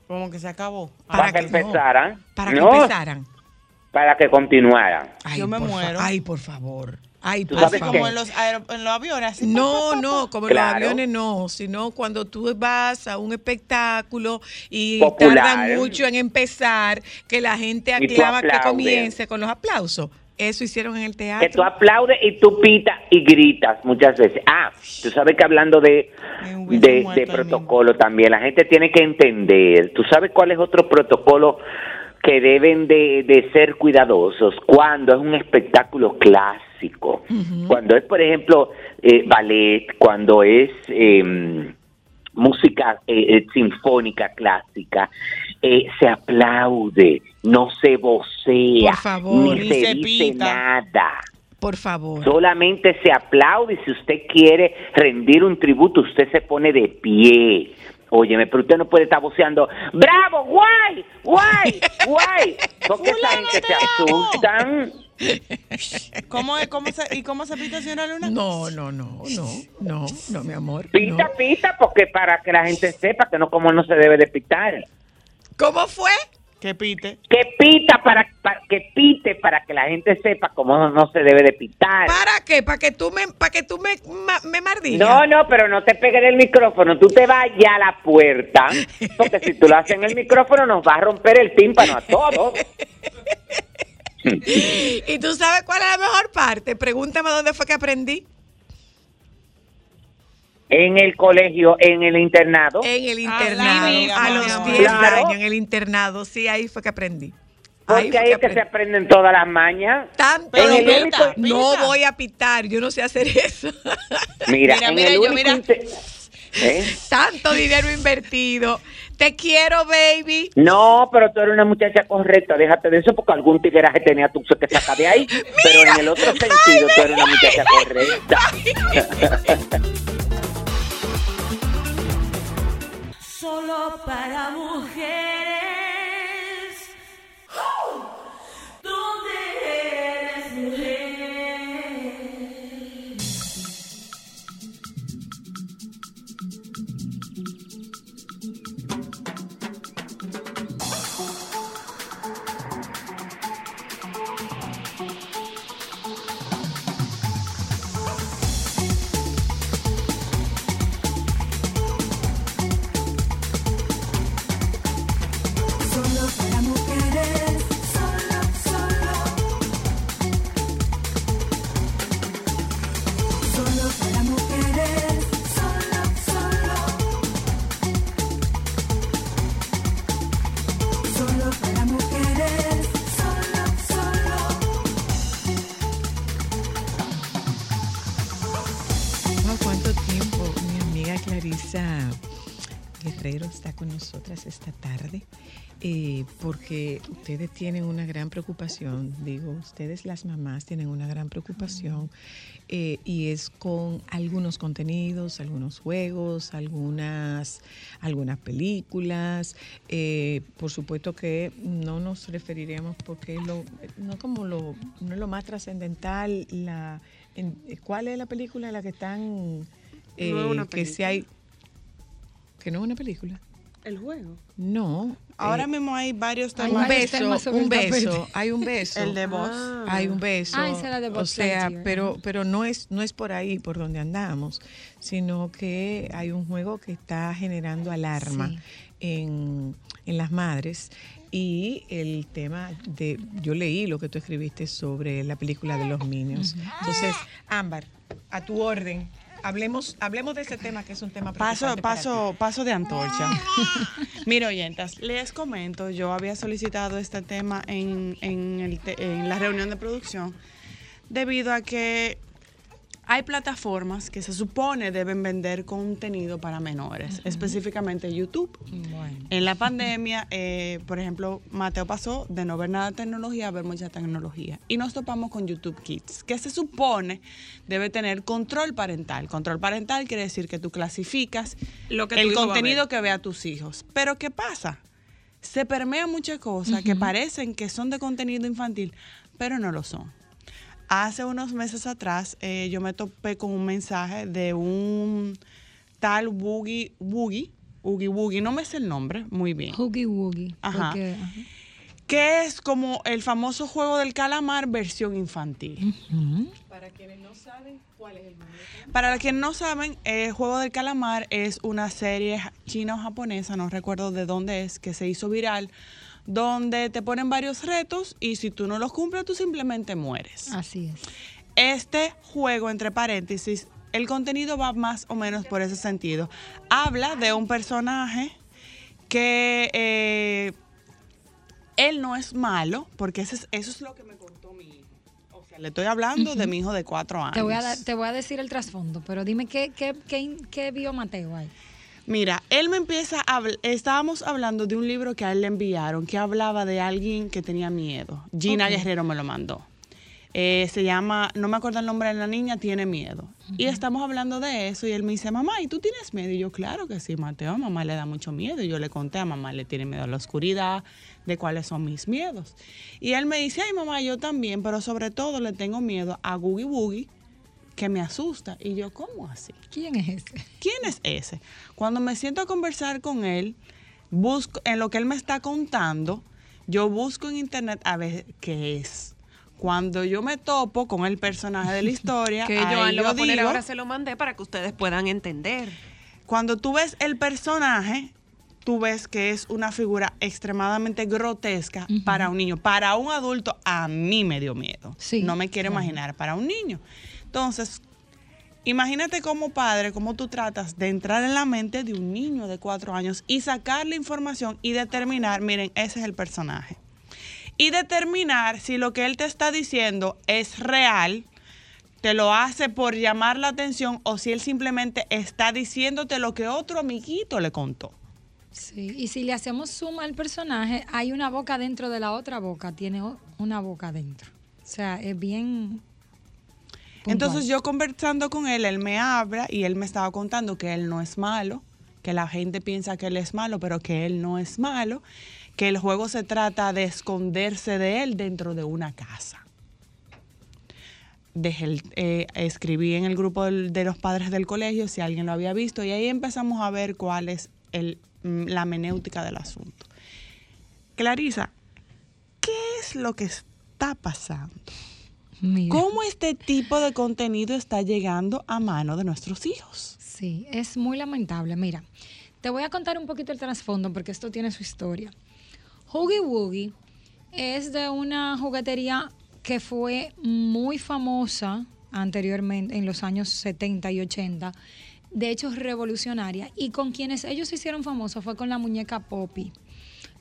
Como que se acabó. Para, que, que no. empezaran. Para que No, empezaran. Para que continuaran. Ay, Yo me muero. Ay, por favor. Ay, sabes Así como en los, aero- en los aviones. Así, No, no, como en los aviones no, sino cuando tú vas a un espectáculo y Popular. tarda mucho en empezar, que la gente aclama que comience con los aplausos. Eso hicieron en el Que tú teatro. aplaudes y tú pitas y gritas muchas veces. Ah, tú sabes que hablando de, de, protocolo también, la gente tiene que entender. ¿Tú sabes cuál es otro protocolo que deben de, de ser cuidadosos? Cuando es un espectáculo clásico. Cuando es, por ejemplo, eh, ballet, cuando es... em, música eh, eh, sinfónica clásica, eh, se aplaude, no se vocea, favor. ni Ni se, se dice nada. Por favor. Solamente se aplaude y si usted quiere rendir un tributo, usted se pone de pie. Óyeme, pero usted no puede estar voceando, ¡bravo, guay, guay, guay! Porque esa gente se asustan. ¿Cómo, es- cómo se, ¿Y cómo se pita, señora Luna? No, no, no, no, no, no, mi amor. Pita, no. pita, porque para que la gente sepa que no, como no se debe de pitar. ¿Cómo fue? Que pite. Que pita para, para- que pite para que la gente sepa cómo no, no se debe de pitar. ¿Para qué? ¿Para que tú me, para que tú me, ma- me? No, no, pero no te pegues el micrófono, tú te vas ya a la puerta, porque si tú lo haces en el micrófono nos va a romper el tímpano a todos. ¿Y tú sabes cuál es la mejor parte? Pregúntame dónde fue que aprendí. En el colegio, en el internado. En el internado, a los mi amor. 10 Claro. años, en el internado. Sí, ahí fue que aprendí. porque ahí es que se aprenden todas las mañas. Tanto Pero único- no pita. voy a pitar, yo no sé hacer eso. Mira, Mira, en mira, el yo, único mira. ¿Eh? Tanto dinero invertido. Te quiero, baby. No, pero tú eres una muchacha correcta, déjate de eso porque algún tigueraje tenía tú que sacar de ahí, pero en el otro sentido tú eres una muchacha correcta. Solo para mujeres. ¿Dónde eres mujer? Eh, porque ustedes tienen una gran preocupación, digo, ustedes las mamás tienen una gran preocupación eh, y es con algunos contenidos, algunos juegos, algunas, algunas películas. eh, por supuesto que no nos referiremos porque es lo, no como lo, no es lo más trascendental la en- ¿Cuál es la película en la que están? eh, No es una que si hay. Que no es una película. El juego. No. Ahora eh, mismo hay varios Hay un temas. temas beso, un beso, hay un beso. El de voz. Hay un beso. Ah, esa era de o Buzz sea, pero pero no es no es por ahí por donde andamos, sino que hay un juego que está generando alarma Sí. en, en las madres y el tema de yo leí lo que tú escribiste sobre la película de los niños. Entonces, Ámbar, a tu orden. Hablemos, hablemos de ese tema que es un tema Paso, paso, paso de antorcha. Mira, oyentas, les comento, yo había solicitado este tema en, en el te- en la reunión de producción debido a que hay plataformas que se supone deben vender contenido para menores, específicamente YouTube. En la pandemia, eh, por ejemplo, Mateo pasó de no ver nada de tecnología a ver mucha tecnología. Y nos topamos con YouTube Kids, que se supone debe tener control parental. Control parental quiere decir que tú clasificas Lo que tu el contenido que ve a tus hijos. Pero ¿qué pasa? Se permean muchas cosas que parecen que son de contenido infantil, pero no lo son. Hace unos meses atrás eh, yo me topé con un mensaje de un tal Woogie Woogie, Oogie Woogie, no me sé el nombre muy bien, Hoogie Woogie. Ajá. porque, ajá. que es como el famoso juego del calamar versión infantil. Para quienes no saben cuál es el nombre. Para quienes no saben, el Juego del Calamar es una serie china o japonesa, no recuerdo de dónde es, que se hizo viral, donde te ponen varios retos y si tú no los cumples, tú simplemente mueres. Así es. Este juego, entre paréntesis, el contenido va más o menos por ese sentido. Habla de un personaje que eh, él no es malo, porque ese es- eso es lo que me contó mi hijo. O sea, le estoy hablando de mi hijo de cuatro años. Te voy, a te voy a decir el trasfondo, pero dime qué, qué, qué, qué vio Mateo ahí. Mira, él me empieza a hablar, estábamos hablando de un libro que a él le enviaron, que hablaba de alguien que tenía miedo. Gina. Guerrero me lo mandó. Eh, se llama, no me acuerdo el nombre de la niña, tiene miedo. Y estamos hablando de eso y él me dice, mamá, ¿y tú tienes miedo? Y yo, claro que sí, Mateo, a mamá le da mucho miedo. Y yo le conté a mamá, le tiene miedo a la oscuridad, de cuáles son mis miedos. Y él me dice, ay mamá, yo también, pero sobre todo le tengo miedo a Googie Boogie, que me asusta. Y yo, ¿cómo así? ¿Quién es ese? ¿Quién es ese? Cuando me siento a conversar con él, busco en lo que él me está contando, yo busco en internet a ver qué es. Cuando yo me topo con el personaje de la historia, Que Joan lo va yo a poner digo, ahora, se lo mandé para que ustedes puedan entender. cuando tú ves el personaje, tú ves que es una figura extremadamente grotesca para un niño. Para un adulto, a mí me dio miedo. Sí, no me quiero claro. imaginar para un niño. Entonces, imagínate como padre, cómo tú tratas de entrar en la mente de un niño de cuatro años y sacar la información y determinar, miren, ese es el personaje. Y determinar si lo que él te está diciendo es real, te lo hace por llamar la atención o si él simplemente está diciéndote lo que otro amiguito le contó. Sí, y si le hacemos suma al personaje, hay una boca dentro de la otra boca, tiene una boca dentro. O sea, es bien... Entonces yo conversando con él, él me habla y él me estaba contando que él no es malo, que la gente piensa que él es malo, pero que él no es malo, que el juego se trata de esconderse de él dentro de una casa. Dejé eh, escribí en el grupo de los padres del colegio si alguien lo había visto y ahí empezamos a ver cuál es mm, la menéutica del asunto. Clarisa, ¿qué es lo que está pasando? Mira. ¿Cómo este tipo de contenido está llegando a mano de nuestros hijos? Sí, es muy lamentable. Mira, te voy a contar un poquito el trasfondo porque esto tiene su historia. Hoogie Woogie es de una juguetería que fue muy famosa anteriormente, en los años 70 y 80, de hecho revolucionaria, y con quienes ellos se hicieron famosos fue con la muñeca Poppy.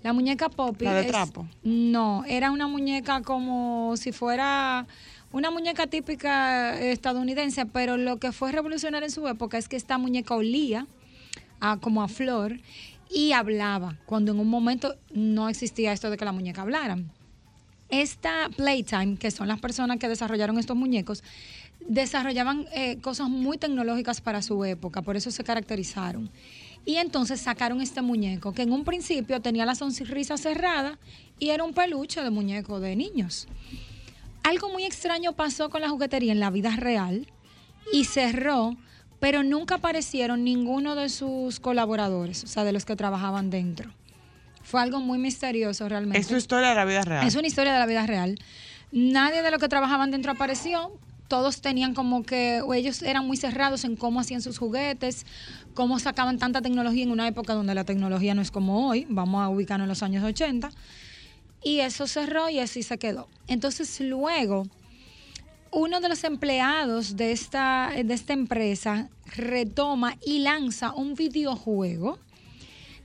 La muñeca Poppy. ¿La de es- trapo? No, era una muñeca como si fuera una muñeca típica estadounidense, pero lo que fue revolucionario en su época es que esta muñeca olía a, como a flor y hablaba, cuando en un momento no existía esto de que la muñeca hablara. Esta Playtime, que son las personas que desarrollaron estos muñecos, desarrollaban eh, cosas muy tecnológicas para su época, por eso se caracterizaron. Y entonces sacaron este muñeco, que en un principio tenía la sonrisa cerrada y era un peluche de muñeco de niños. algo muy extraño pasó con la juguetería en la vida real y cerró, pero nunca aparecieron ninguno de sus colaboradores, o sea, de los que trabajaban dentro. Fue algo muy misterioso realmente. Es tu historia de la vida real. Es una historia de la vida real. Nadie de los que trabajaban dentro apareció. Todos tenían como que, o ellos eran muy cerrados en cómo hacían sus juguetes, cómo sacaban tanta tecnología en una época donde la tecnología no es como hoy. Vamos a ubicarnos en los años 80. Y eso cerró y así se quedó. Entonces luego, uno de los empleados de esta, de esta empresa retoma y lanza un videojuego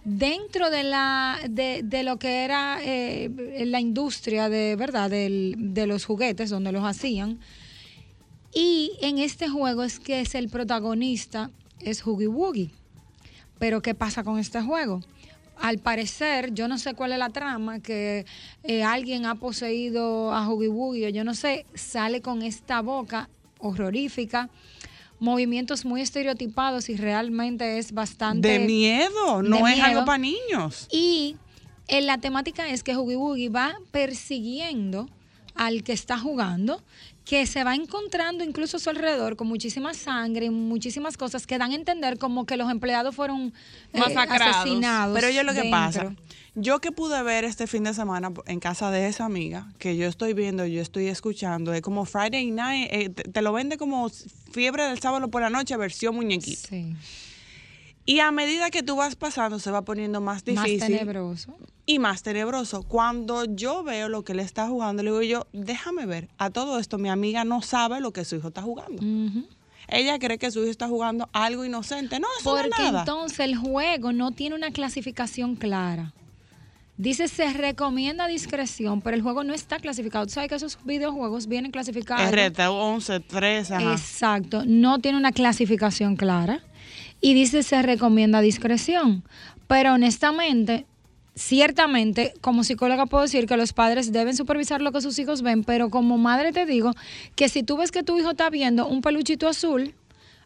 dentro de la de, de lo que era eh, la industria de verdad de los juguetes donde los hacían y en este juego es que es el protagonista es Hoogie Woogie pero qué pasa con este juego al parecer, yo no sé cuál es la trama, que eh, alguien ha poseído a Hoogie Woogie, o yo no sé, sale con esta boca horrorífica, movimientos muy estereotipados y realmente es bastante... de miedo, no de es algo para niños. Y eh, la temática es que Hoogie Woogie va persiguiendo al que está jugando, que se va encontrando incluso a su alrededor con muchísima sangre y muchísimas cosas que dan a entender como que los empleados fueron eh, Masacrados. asesinados. Pero yo lo que dentro. pasa, yo que pude ver este fin de semana en casa de esa amiga, que yo estoy viendo, yo estoy escuchando, es como Friday Night, eh, te, te lo vende como fiebre del sábado por la noche, versión muñequito. Sí, Y a medida que tú vas pasando, se va poniendo más más difícil tenebroso. y más tenebroso. Cuando yo veo lo que él está jugando, le digo yo, déjame ver, a todo esto mi amiga no sabe lo que su hijo está jugando. Ella cree que su hijo está jugando algo inocente. No, eso no Porque es nada. entonces el juego no tiene una clasificación clara. Dice se recomienda discreción, pero el juego no está clasificado. Tú sabes que esos videojuegos vienen clasificados. RT 11, 13, ajá. Exacto, no tiene una clasificación clara y dice se recomienda discreción. Pero honestamente, ciertamente, como psicóloga puedo decir que los padres deben supervisar lo que sus hijos ven, pero como madre te digo que si tú ves que tu hijo está viendo un peluchito azul,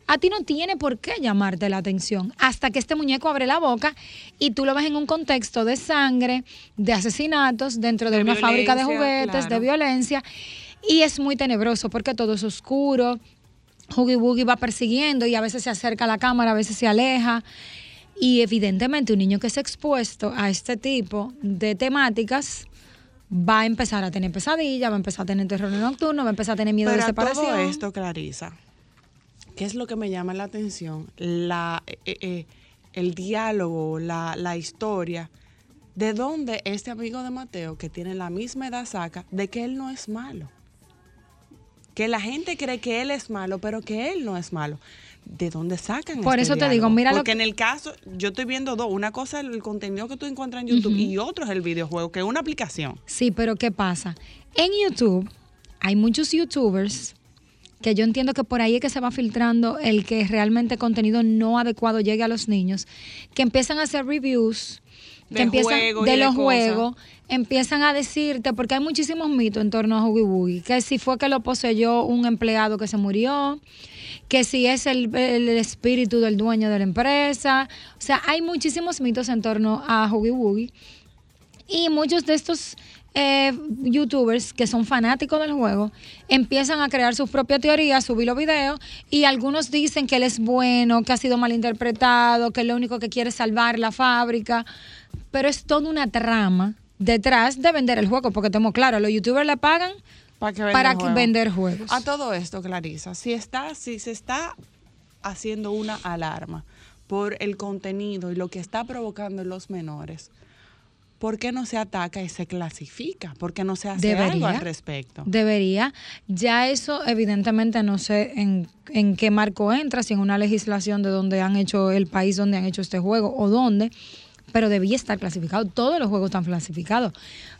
a ti no tiene por qué llamarte la atención hasta que este muñeco abre la boca y tú lo ves en un contexto de sangre, de asesinatos, dentro de, De una fábrica de juguetes, de violencia. Y es muy tenebroso porque todo es oscuro. Hoogie Woogie va persiguiendo y a veces se acerca a la cámara, a veces se aleja. Y evidentemente un niño que es expuesto a este tipo de temáticas va a empezar a tener pesadillas, va a empezar a tener terror nocturno, va a empezar a tener miedo Pero de separación. todo esto, Clarisa, ¿qué es lo que me llama la atención? La, eh, eh, el diálogo, la, la historia. ¿De dónde este amigo de Mateo, que tiene la misma edad, saca de que él no es malo? Que la gente cree que él es malo, pero que él no es malo. ¿De dónde sacan Por este eso te digo, mira lo Porque que- en el caso, yo estoy viendo dos. Una cosa es el contenido que tú encuentras en YouTube y otro es el videojuego, que es una aplicación. Sí, pero ¿qué pasa? En YouTube hay muchos youtubers que yo entiendo que por ahí es que se va filtrando el que realmente contenido no adecuado llegue a los niños, que empiezan a hacer reviews De que empiezan juegos y de de los juegos, empiezan a decirte, porque hay muchísimos mitos en torno a Hoogie Woogie, que si fue que lo poseyó un empleado que se murió, que si es el, el espíritu del dueño de la empresa, o sea, hay muchísimos mitos en torno a Hoogie Woogie. Y muchos de estos eh, youtubers que son fanáticos del juego empiezan a crear sus propias teorías, subir los videos y algunos dicen que él es bueno, que ha sido malinterpretado, que lo único que quiere es salvar la fábrica, pero es toda una trama detrás de vender el juego, porque estamos claros, los youtubers le pagan Para, que juego. vender juegos. A todo esto, Clarisa, si está, si se está haciendo una alarma por el contenido y lo que está provocando en los menores, ¿por qué no se ataca y se clasifica? ¿Por qué no se hace algo Debería. al respecto? Debería. Ya eso, evidentemente, no sé en, en qué marco entra, si en una legislación de donde han hecho el país donde han hecho este juego o dónde, pero debía estar clasificado. Todos los juegos están clasificados.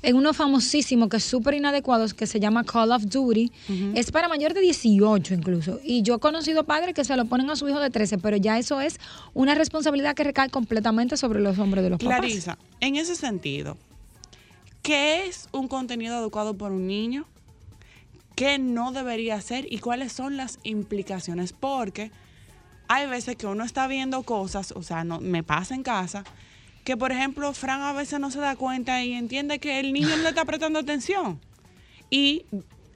En uno famosísimo que es súper inadecuado, que se llama Call of Duty, es para mayor de 18 incluso. Y yo he conocido padres que se lo ponen a su hijo de 13, pero ya eso es una responsabilidad que recae completamente sobre los hombres de los papás. Clarisa, en ese sentido, ¿qué es un contenido adecuado para un niño? ¿Qué no debería ser? ¿Y cuáles son las implicaciones? Porque hay veces que uno está viendo cosas, o sea, no, me pasa en casa, que por ejemplo, Fran a veces no se da cuenta y entiende que el niño no le está prestando atención. Y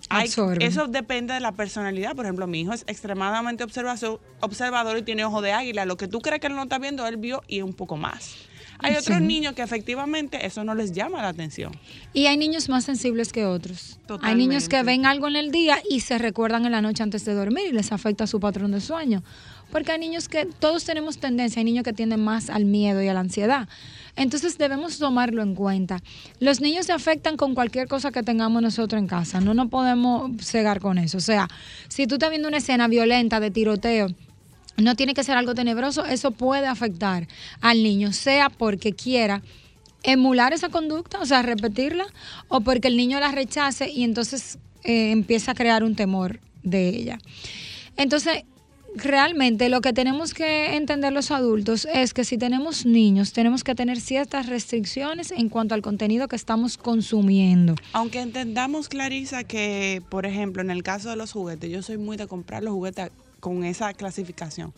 Hay- eso depende de la personalidad. Por ejemplo, mi hijo es extremadamente observador y tiene ojo de águila. Lo que tú crees que él no está viendo, él vio y un poco más. Hay otros niños que efectivamente eso no les llama la atención. Y hay niños más sensibles que otros. Hay niños que Totalmente. ven algo en el día y se recuerdan en la noche antes de dormir y les afecta su patrón de sueño. Porque hay niños que todos tenemos tendencia, hay niños que tienden más al miedo y a la ansiedad. Entonces debemos tomarlo en cuenta. Los niños se afectan con cualquier cosa que tengamos nosotros en casa. No nos podemos cegar con eso. O sea, si tú estás viendo una escena violenta de tiroteo, no tiene que ser algo tenebroso, eso puede afectar al niño, sea porque quiera emular esa conducta, o sea, repetirla, o porque el niño la rechace y entonces eh, empieza a crear un temor de ella. Entonces, realmente lo que tenemos que entender los adultos es que si tenemos niños, tenemos que tener ciertas restricciones en cuanto al contenido que estamos consumiendo. Aunque entendamos, Clarisa, que, por ejemplo, en el caso de los juguetes, yo soy muy de comprar los juguetes con esa clasificación.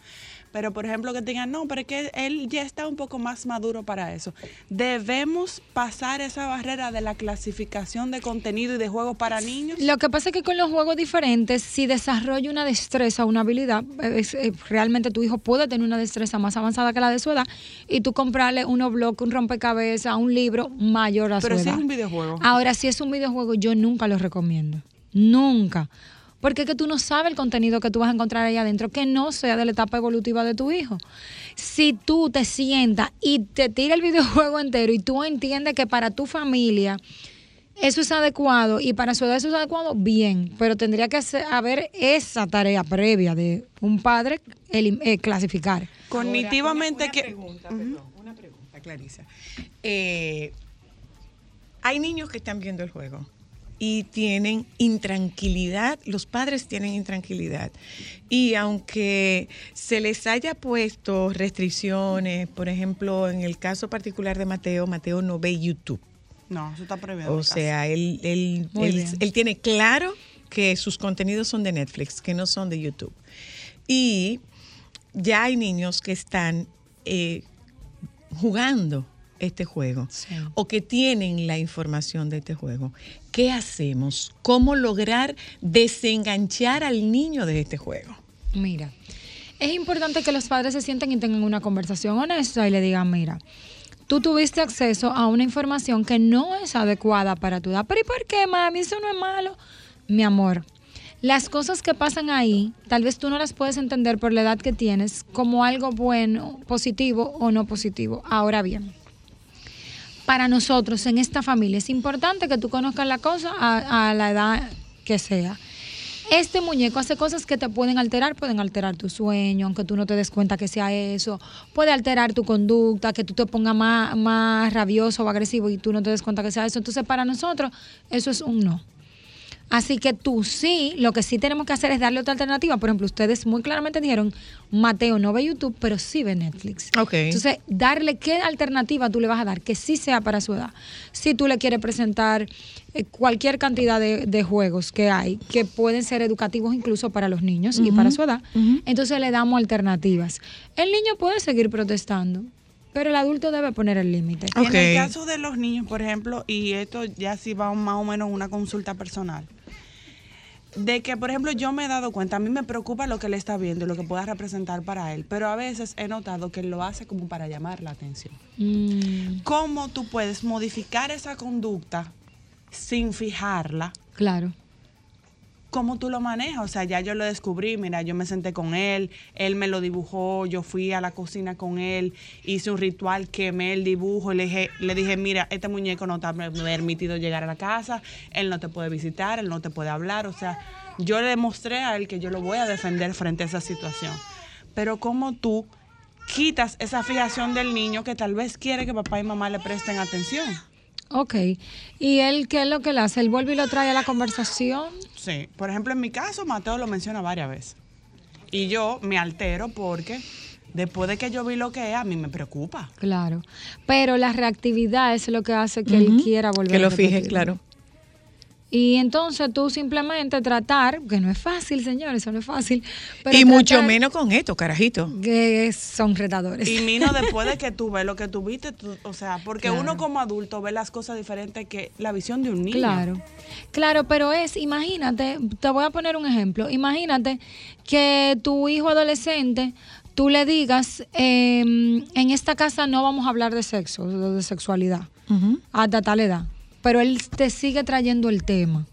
Pero, por ejemplo, que digan, no, pero es que él ya está un poco más maduro para eso. Debemos pasar esa barrera de la clasificación de contenido y de juegos para niños. Lo que pasa es que con los juegos diferentes, si desarrolla una destreza, una habilidad, eh, es- eh, realmente tu hijo puede tener una destreza más avanzada que la de su edad y tú comprarle unos bloques, un rompecabezas, un libro mayor a Pero su si edad. es un videojuego. Ahora, si es un videojuego, yo nunca lo recomiendo. Nunca. Porque es que tú no sabes el contenido que tú vas a encontrar ahí adentro, que no sea de la etapa evolutiva de tu hijo. Si tú te sientas y te tira el videojuego entero y tú entiendes que para tu familia eso es adecuado y para su edad eso es adecuado, bien, pero tendría que hacer- haber esa tarea previa de un padre elim- eh, clasificar. Cognitivamente Una que... pregunta, perdón, una pregunta, Clarisa. Eh, hay niños que están viendo el juego y tienen intranquilidad, los padres tienen intranquilidad. Y aunque se les haya puesto restricciones, por ejemplo, en el caso particular de Mateo, Mateo no ve YouTube. No, eso está prohibido. O sea, él, él, él- tiene claro que sus contenidos son de Netflix, que no son de YouTube. Y ya hay niños que están eh, jugando este juego Sí. o que tienen la información de este juego. ¿Qué hacemos? ¿Cómo lograr desenganchar al niño de este juego? Mira, es importante que los padres se sienten y tengan una conversación honesta y le digan, mira, tú tuviste acceso a una información que no es adecuada para tu edad. Pero ¿y por qué, mami? Eso no es malo. Mi amor, las cosas que pasan ahí, tal vez tú no las puedes entender por la edad que tienes como algo bueno, positivo o no positivo. Ahora bien, para nosotros en esta familia es importante que tú conozcas la cosa a, la edad que sea. Este muñeco hace cosas que te pueden alterar, pueden alterar tu sueño, aunque tú no te des cuenta que sea eso, puede alterar tu conducta, que tú te pongas más, más rabioso o agresivo y tú no te des cuenta que sea eso. Entonces, para nosotros, eso es un no. Así que tú sí, lo que sí tenemos que hacer es darle otra alternativa. Por ejemplo, ustedes muy claramente dijeron, Mateo no ve YouTube, pero sí ve Netflix. Entonces, darle qué alternativa tú le vas a dar, que sí sea para su edad. Si tú le quieres presentar eh, cualquier cantidad de, de juegos que hay, que pueden ser educativos incluso para los niños y para su edad, entonces le damos alternativas. El niño puede seguir protestando, pero el adulto debe poner el límite. En el caso de los niños, por ejemplo, y esto ya sí va más o menos una consulta personal, de que, por ejemplo, yo me he dado cuenta, a mí me preocupa lo que él está viendo, lo que pueda representar para él, pero a veces he notado que él lo hace como para llamar la atención. Mm, ¿Cómo tú puedes modificar esa conducta sin fijarla? claro. ¿Cómo tú lo manejas? O sea, ya yo lo descubrí, mira, yo me senté con él, él me lo dibujó, yo fui a la cocina con él, hice un ritual, quemé el dibujo y le dije, le dije mira, este muñeco no te permitido llegar a la casa, él no te puede visitar, él no te puede hablar, o sea, yo le demostré a él que yo lo voy a defender frente a esa situación. Pero ¿cómo tú quitas esa fijación del niño que tal vez quiere que papá y mamá le presten atención? Ok. ¿Y él qué es lo que le hace? ¿Él vuelve y lo trae a la conversación? Sí, por ejemplo, en mi caso, Mateo lo menciona varias veces. Y yo me altero porque después de que yo vi lo que es, a mí me preocupa. Claro. Pero la reactividad es lo que hace que él quiera volver Que a lo fijes, repetirlo. claro. Y entonces tú simplemente tratar, que no es fácil, señores, eso no es fácil. pero y mucho menos con esto, carajito. Que son retadores. Y Mino, después de que tú ves lo que tú viste, tú- o sea, porque Claro. uno como adulto ve las cosas diferentes que la visión de un niño. Claro, claro, pero es, imagínate, te voy a poner un ejemplo, imagínate que tu hijo adolescente, tú le digas, eh, en esta casa no vamos a hablar de sexo, de de sexualidad, hasta tal edad, pero él te sigue trayendo el tema.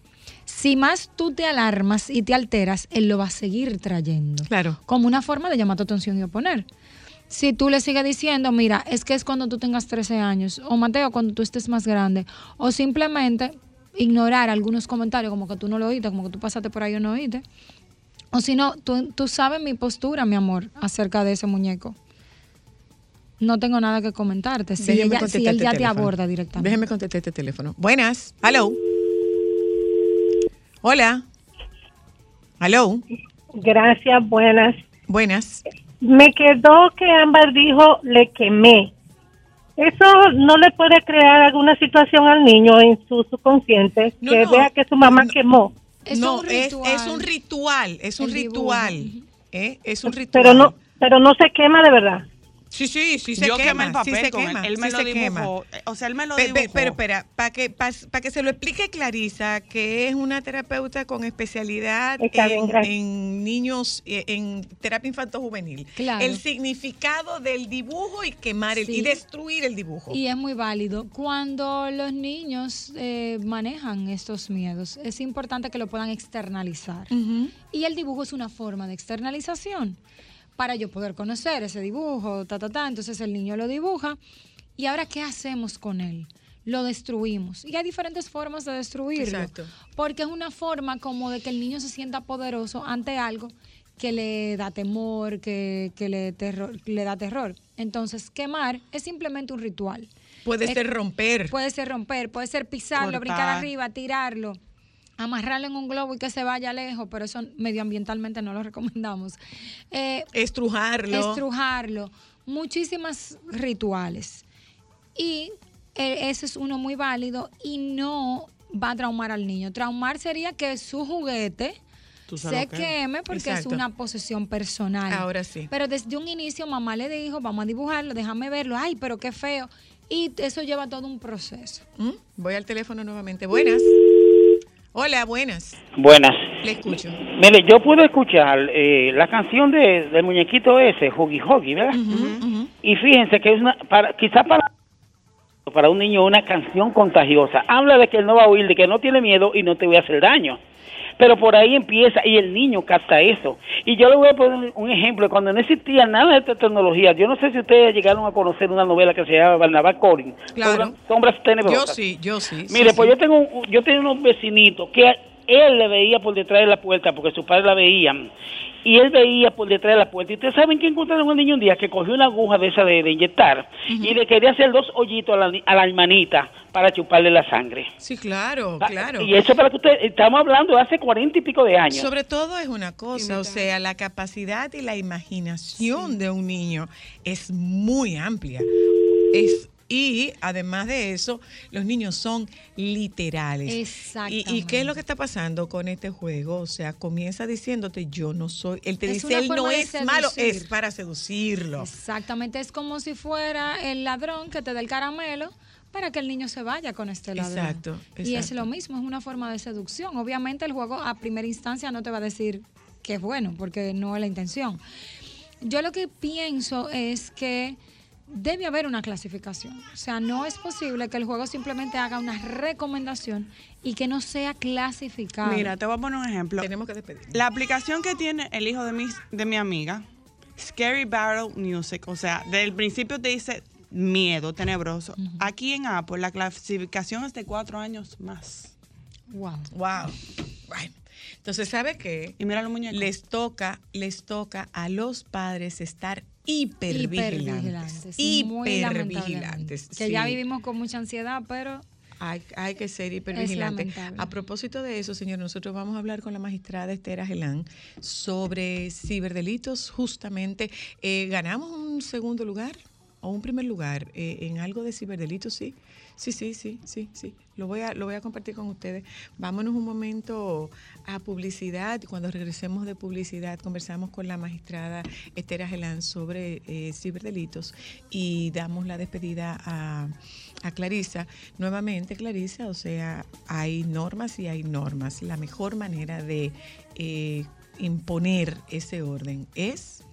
Si más tú te alarmas y te alteras, él lo va a seguir trayendo. Claro. Como una forma de llamar tu atención y oponer. Si tú le sigues diciendo, mira, es que es cuando tú tengas 13 años, o Mateo, cuando tú estés más grande, o simplemente ignorar algunos comentarios como que tú no lo oíste, como que tú pasaste por ahí y no oíste. O si no, tú, tú sabes mi postura, mi amor, acerca de ese muñeco. No tengo nada que comentarte. Si, Déjeme ella- si contestar él este ya te teléfono. aborda directamente. Déjeme contestar este teléfono. Buenas. Hello. Hola. Hello. Gracias, buenas. Buenas. Me quedó que Ámbar dijo le quemé. ¿Eso no le puede crear alguna situación al niño en su subconsciente No, que no. vea que su mamá quemó? Es no, un es, ritual. es un ritual. Es un El ritual. ¿eh? Es un ritual. Pero no, pero no se quema de verdad. Sí, sí, sí se Yo quema. quemé el papel sí se con quema. Él me sí lo quema. dibujó. Eh, O sea, él me lo pe- dibujó. Pero espera, para que, pa- pa que se lo explique Clarisa, que es una terapeuta con especialidad en, en niños, eh, en terapia infanto-juvenil. Claro. El significado del dibujo y quemar el, Sí. y destruir el dibujo. Y es muy válido. Cuando los niños eh, manejan estos miedos, es importante que lo puedan externalizar. Y el dibujo es una forma de externalización para yo poder conocer ese dibujo, ta, ta, ta. Entonces el niño lo dibuja. ¿Y ahora qué hacemos con él? Lo destruimos. Y hay diferentes formas de destruirlo. Exacto. Porque es una forma como de que el niño se sienta poderoso ante algo que le da temor, que, que le, terror, le da terror. Entonces, quemar es simplemente un ritual. Puede Es- ser romper. Puede ser romper, puede ser pisarlo, Cortar. brincar arriba, tirarlo, amarrarlo en un globo y que se vaya lejos, pero eso medioambientalmente no lo recomendamos. Eh, estrujarlo. estrujarlo, muchísimas rituales. Y eh, ese es uno muy válido y no va a traumar al niño. Traumar sería que su juguete se queme porque Exacto. es una posesión personal. Ahora sí. Pero desde un inicio mamá le dijo, vamos a dibujarlo, déjame verlo, ay, pero qué feo. Y eso lleva todo un proceso. ¿Mm? Voy al teléfono nuevamente. Buenas. Hola, buenas. Buenas. Le escucho. Mire, yo pude escuchar eh, la canción de, del muñequito ese, Huggy Huggy, ¿verdad? Y fíjense que es una, para, quizá para, para un niño una canción contagiosa. Habla de que él no va a huir, de que no tiene miedo y no te voy a hacer daño. Pero por ahí empieza y el niño capta eso. Y yo le voy a poner un ejemplo. Cuando no existía nada de esta tecnología, yo no sé si ustedes llegaron a conocer una novela que se llama Barnabas Corin, Claro. Sombras, Sombras Yo Tenebrosas. sí, yo sí. Mire, sí, pues sí. yo tengo un- yo tenía unos vecinitos que él le veía por detrás de la puerta porque su padre la veían y él veía por detrás de la puerta. Y ustedes saben que encontraron un niño un día que cogió una aguja de esa de, de inyectar y le quería hacer dos hoyitos a la, ni- a la hermanita para chuparle la sangre. Sí, claro, Ah, claro. Y eso para que ustedes, estamos hablando de hace cuarenta y pico de años. Sobre todo es una cosa, o sea, la capacidad y la imaginación de un niño es muy amplia. Es, y además de eso, los niños son literales. Exactamente. ¿Y, y qué es lo que está pasando con este juego? O sea, comienza diciéndote, yo no soy, él te Es dice, él no es malo, es para seducirlo. Exactamente, es como si fuera el ladrón que te da el caramelo para que el niño se vaya con este ladrón. Exacto, Y es lo mismo, es una forma de seducción. Obviamente el juego a primera instancia no te va a decir que es bueno, porque no es la intención. Yo lo que pienso es que debe haber una clasificación. O sea, no es posible que el juego simplemente haga una recomendación y que no sea clasificable. Mira, te voy a poner un ejemplo. Tenemos que despedir. La aplicación que tiene el hijo de mi, de mi amiga, Scary Battle Music, o sea, del principio te dice miedo, tenebroso. Aquí en Apple la clasificación es de cuatro años más. Wow. Wow. Bueno, entonces, ¿sabe qué? Y mira los muñecos. Les toca, les toca a los padres estar hipervigilantes. Hipervigilantes. Hipervigilantes. lamentablemente. Que ya sí. vivimos con mucha ansiedad, pero Hay, hay que ser hipervigilante. A propósito de eso, señor, nosotros vamos a hablar con la magistrada Esther Agelán sobre ciberdelitos. Justamente, eh, ganamos un segundo lugar o un primer lugar eh, en algo de ciberdelitos, sí. Sí, sí, sí, sí, sí. Lo voy a, lo voy a compartir con ustedes. Vámonos un momento a publicidad. Cuando regresemos de publicidad, conversamos con la magistrada Esther Agelán sobre eh, ciberdelitos y damos la despedida a, a Clarisa. Nuevamente, Clarisa, o sea, hay normas y hay normas. La mejor manera de eh, imponer ese orden es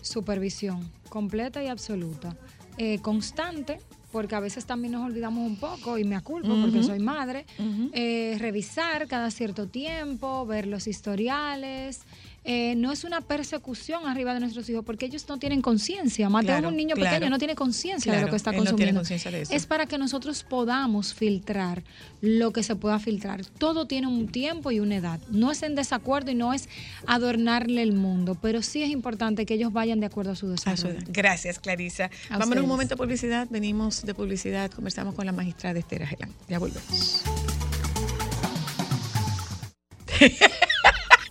Supervisión completa y absoluta. Eh, constante, porque a veces también nos olvidamos un poco y me aculpo porque soy madre. Eh, revisar cada cierto tiempo, ver los historiales. Eh, no es una persecución arriba de nuestros hijos porque ellos no tienen conciencia. Mateo Claro, un niño claro. pequeño, no tiene conciencia de lo que está no tiene consumiendo. conciencia de eso. es para que nosotros podamos filtrar lo que se pueda filtrar. Todo tiene un tiempo y una edad. No es en desacuerdo y no es adornarle el mundo, pero sí es importante que ellos vayan de acuerdo a su desarrollo. Gracias, Clarisa. A Vámonos un momento a publicidad. Venimos de publicidad. Conversamos con la magistrada Esther Agelán. Ya volvemos.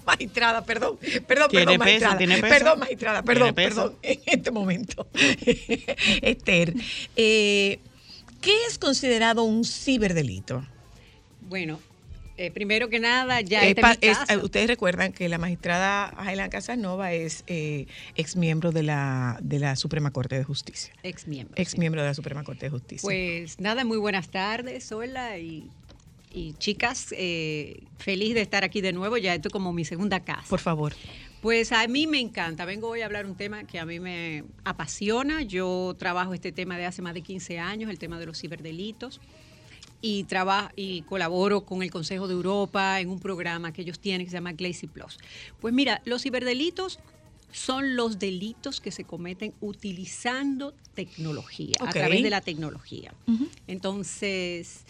magistrada, perdón. Perdón, Tiene perdón, peso, magistrada. tiene peso. Perdón, magistrada, perdón, perdón. En este momento. Esther, eh, ¿qué es considerado un ciberdelito? Bueno, eh, primero que nada, ya Eh, este pa- es mi es- caso. ustedes recuerdan que la magistrada Agelán Casanova es eh, ex miembro de la, de la Suprema Corte de Justicia. ex miembro. Ex miembro de la Suprema Corte de Justicia. Pues nada, muy buenas tardes, hola y, y chicas, eh, feliz de estar aquí de nuevo, ya esto es como mi segunda casa. Por favor. Pues a mí me encanta, vengo hoy a hablar un tema que a mí me apasiona, yo trabajo este tema de hace más de 15 años, el tema de los ciberdelitos. Y, trabajo y colaboro con el Consejo de Europa en un programa que ellos tienen que se llama Glacy Plus. Pues mira, los ciberdelitos son los delitos que se cometen utilizando tecnología, a través de la tecnología. Entonces,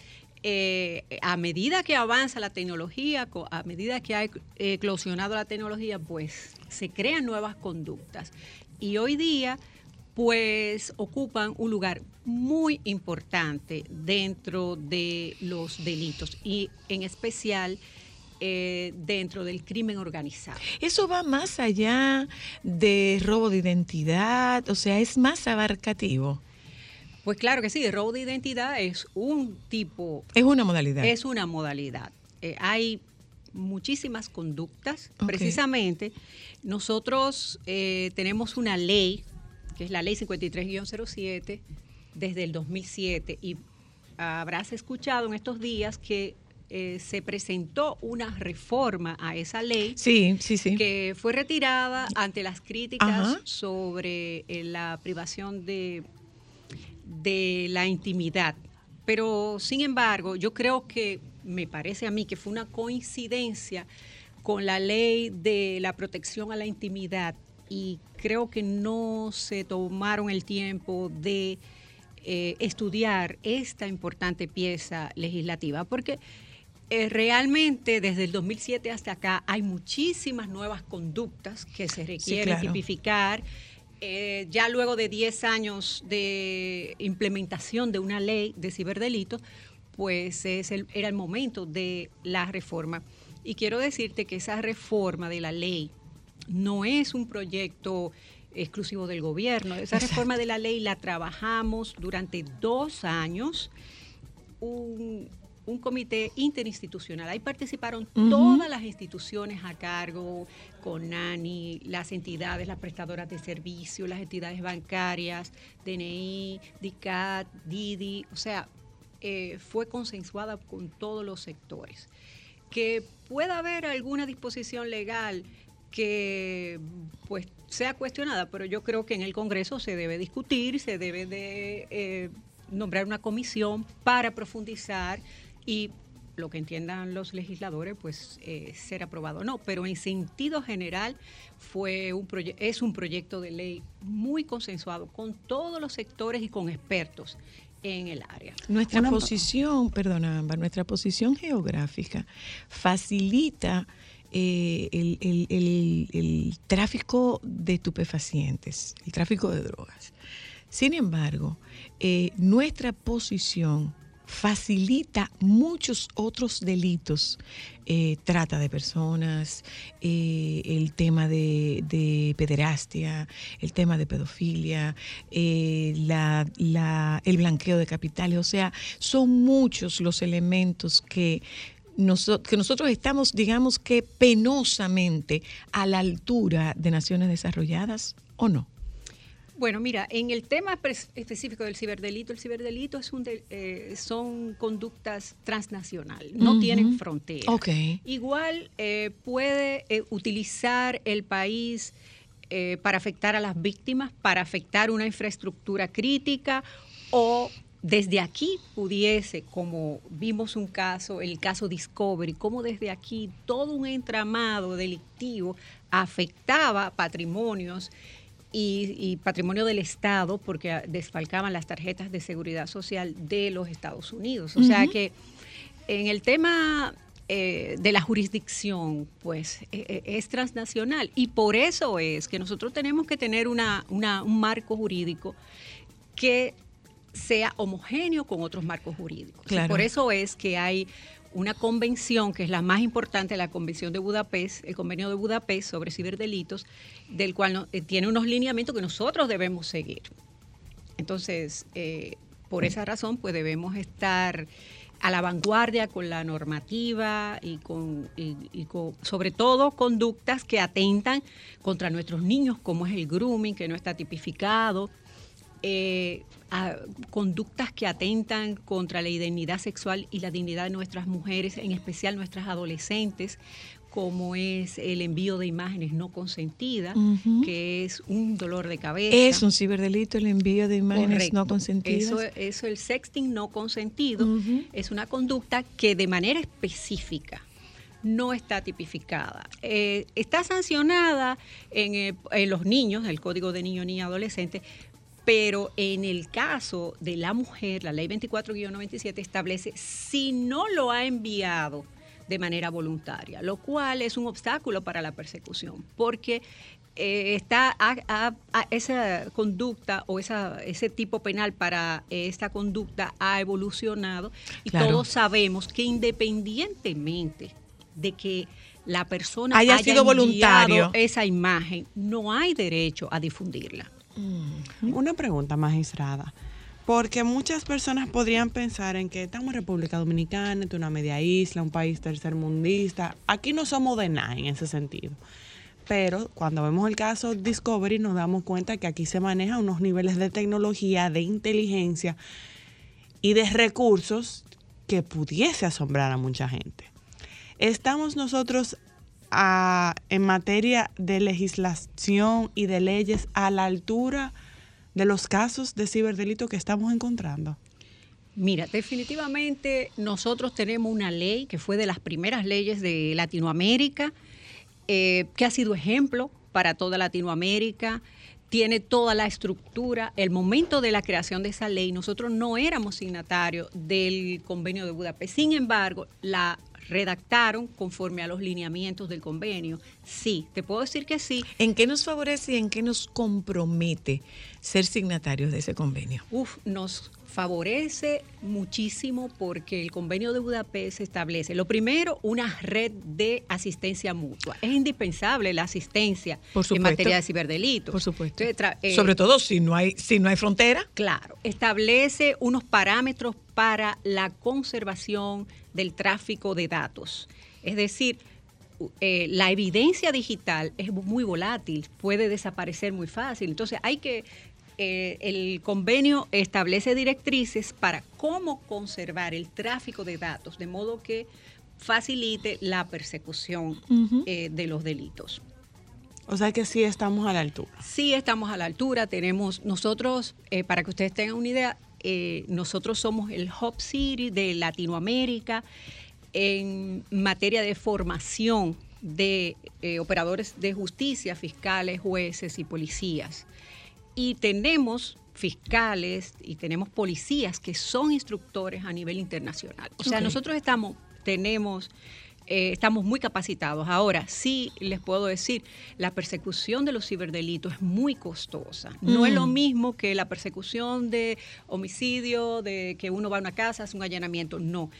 eh, a medida que avanza la tecnología, a medida que ha ec- eclosionado la tecnología, pues se crean nuevas conductas. Y hoy día, pues ocupan un lugar muy importante dentro de los delitos y en especial eh, dentro del crimen organizado. Eso va más allá de robo de identidad, o sea, es más abarcativo. Pues claro que sí, robo de identidad es un tipo Es una modalidad. Es una modalidad. Eh, hay muchísimas conductas. Precisamente, nosotros eh, tenemos una ley, que es la ley 53-07, desde el 2007, y habrás escuchado en estos días que eh, se presentó una reforma a esa ley Sí, sí, sí. que fue retirada ante las críticas Ajá. sobre eh, la privación de, de la intimidad. Pero, sin embargo, yo creo que me parece a mí que fue una coincidencia con la ley de la protección a la intimidad y creo que no se tomaron el tiempo de eh, estudiar esta importante pieza legislativa, porque eh, realmente desde el 2007 hasta acá hay muchísimas nuevas conductas que se requieren claro. tipificar. Eh, ya luego de 10 años de implementación de una ley de ciberdelitos, pues es el- era el momento de la reforma. Y quiero decirte que esa reforma de la ley no es un proyecto exclusivo del gobierno. Esa Exacto. reforma de la ley la trabajamos durante dos años un, un comité interinstitucional. Ahí participaron todas las instituciones a cargo, CONANI, las entidades, las prestadoras de servicios, las entidades bancarias, DNI, DICAT, DIDI, o sea, eh, fue consensuada con todos los sectores. Que pueda haber alguna disposición legal que pues sea cuestionada, pero yo creo que en el Congreso se debe discutir, se debe de eh, nombrar una comisión para profundizar y lo que entiendan los legisladores, pues eh, ser aprobado. No, pero en sentido general fue un es un proyecto de ley muy consensuado con todos los sectores y con expertos en el área. Nuestra Una- posición, perdona, Ámbar, nuestra posición geográfica facilita eh, el, el- el- el tráfico de estupefacientes, el tráfico de drogas. Sin embargo, eh, nuestra posición facilita muchos otros delitos, eh, trata de personas, eh, el tema de, de pederastia, el tema de pedofilia, eh, el blanqueo de capitales, o sea, son muchos los elementos que, que nosotros estamos, digamos que penosamente a la altura de naciones desarrolladas, ¿o no? Bueno, mira, en el tema específico del ciberdelito, el ciberdelito es un de- eh, son conductas transnacionales, no tienen frontera. Ok. Igual eh, puede eh, utilizar el país eh, para afectar a las víctimas, para afectar una infraestructura crítica o desde aquí pudiese, como vimos un caso, el caso Discovery, como desde aquí todo un entramado delictivo afectaba patrimonios y, y patrimonio del Estado porque desfalcaban las tarjetas de seguridad social de los Estados Unidos. O sea que en el tema eh, de la jurisdicción, pues eh, eh, es transnacional y por eso es que nosotros tenemos que tener una, una- un marco jurídico que sea homogéneo con otros marcos jurídicos. Y Claro. por eso es que hay una convención que es la más importante, la Convención de Budapest, el Convenio de Budapest sobre ciberdelitos, del cual no- eh, tiene unos lineamientos que nosotros debemos seguir. Entonces, eh, por esa razón, pues debemos estar a la vanguardia con la normativa y con, sobre todo conductas que atentan contra nuestros niños, como es el grooming, que no está tipificado, eh, a- conductas que atentan contra la dignidad sexual y la dignidad de nuestras mujeres, en especial nuestras adolescentes, como es el envío de imágenes no consentidas, que es un dolor de cabeza. Es un ciberdelito el envío de imágenes no consentidas. Eso, eso, el sexting no consentido, es una conducta que de manera específica no está tipificada. Eh, está sancionada en, eh, en los niños, el Código de Niño, Niña, Adolescente, pero en el caso de la mujer, la ley 24-97 establece si no lo ha enviado de manera voluntaria, lo cual es un obstáculo para la persecución, porque eh, está a- a- a- esa conducta o esa, ese tipo penal para esta conducta ha evolucionado y Claro. todos sabemos que independientemente de que la persona Haya haya, sido voluntario. esa imagen, no hay derecho a difundirla. Una pregunta, magistrada. Porque muchas personas podrían pensar en que estamos en República Dominicana, es una media isla, un país tercermundista. Aquí no somos de nada en ese sentido. Pero cuando vemos el caso Discovery nos damos cuenta que aquí se manejan unos niveles de tecnología, de inteligencia y de recursos que pudiese asombrar a mucha gente. Estamos nosotros en materia de legislación y de leyes a la altura de los casos de ciberdelito que estamos encontrando. Mira, definitivamente nosotros tenemos una ley que fue de las primeras leyes de Latinoamérica, eh, que ha sido ejemplo para toda Latinoamérica, tiene toda la estructura. El momento de la creación de esa ley, nosotros no éramos signatarios del convenio de Budapest. Sin embargo, la redactaron conforme a los lineamientos del convenio. Sí, te puedo decir que sí. ¿En qué nos favorece y en qué nos compromete ser signatarios de ese convenio? Uf, nos favorece muchísimo porque el convenio de Budapest establece, lo primero, una red de asistencia mutua. Es indispensable la asistencia Por en materia de ciberdelitos. Por supuesto. Entonces, eh, Sobre todo si no hay si no hay frontera. Claro, establece unos parámetros para la conservación del tráfico de datos. Es decir, eh, la evidencia digital es muy volátil, puede desaparecer muy fácil. Entonces hay que, eh, el convenio establece directrices para cómo conservar el tráfico de datos, de modo que facilite la persecución eh, de los delitos. O sea que sí estamos a la altura. Sí estamos a la altura, tenemos nosotros, para que ustedes tengan una idea, nosotros somos el Hub City de Latinoamérica en materia de formación de eh, operadores de justicia, fiscales, jueces y policías. Y tenemos fiscales y tenemos policías que son instructores a nivel internacional. O sea, nosotros estamos, tenemos eh, estamos muy capacitados. Ahora, sí les puedo decir, la persecución de los ciberdelitos es muy costosa. No es lo Mm. mismo que la persecución de homicidio, de que uno va a una casa, hace un allanamiento. No.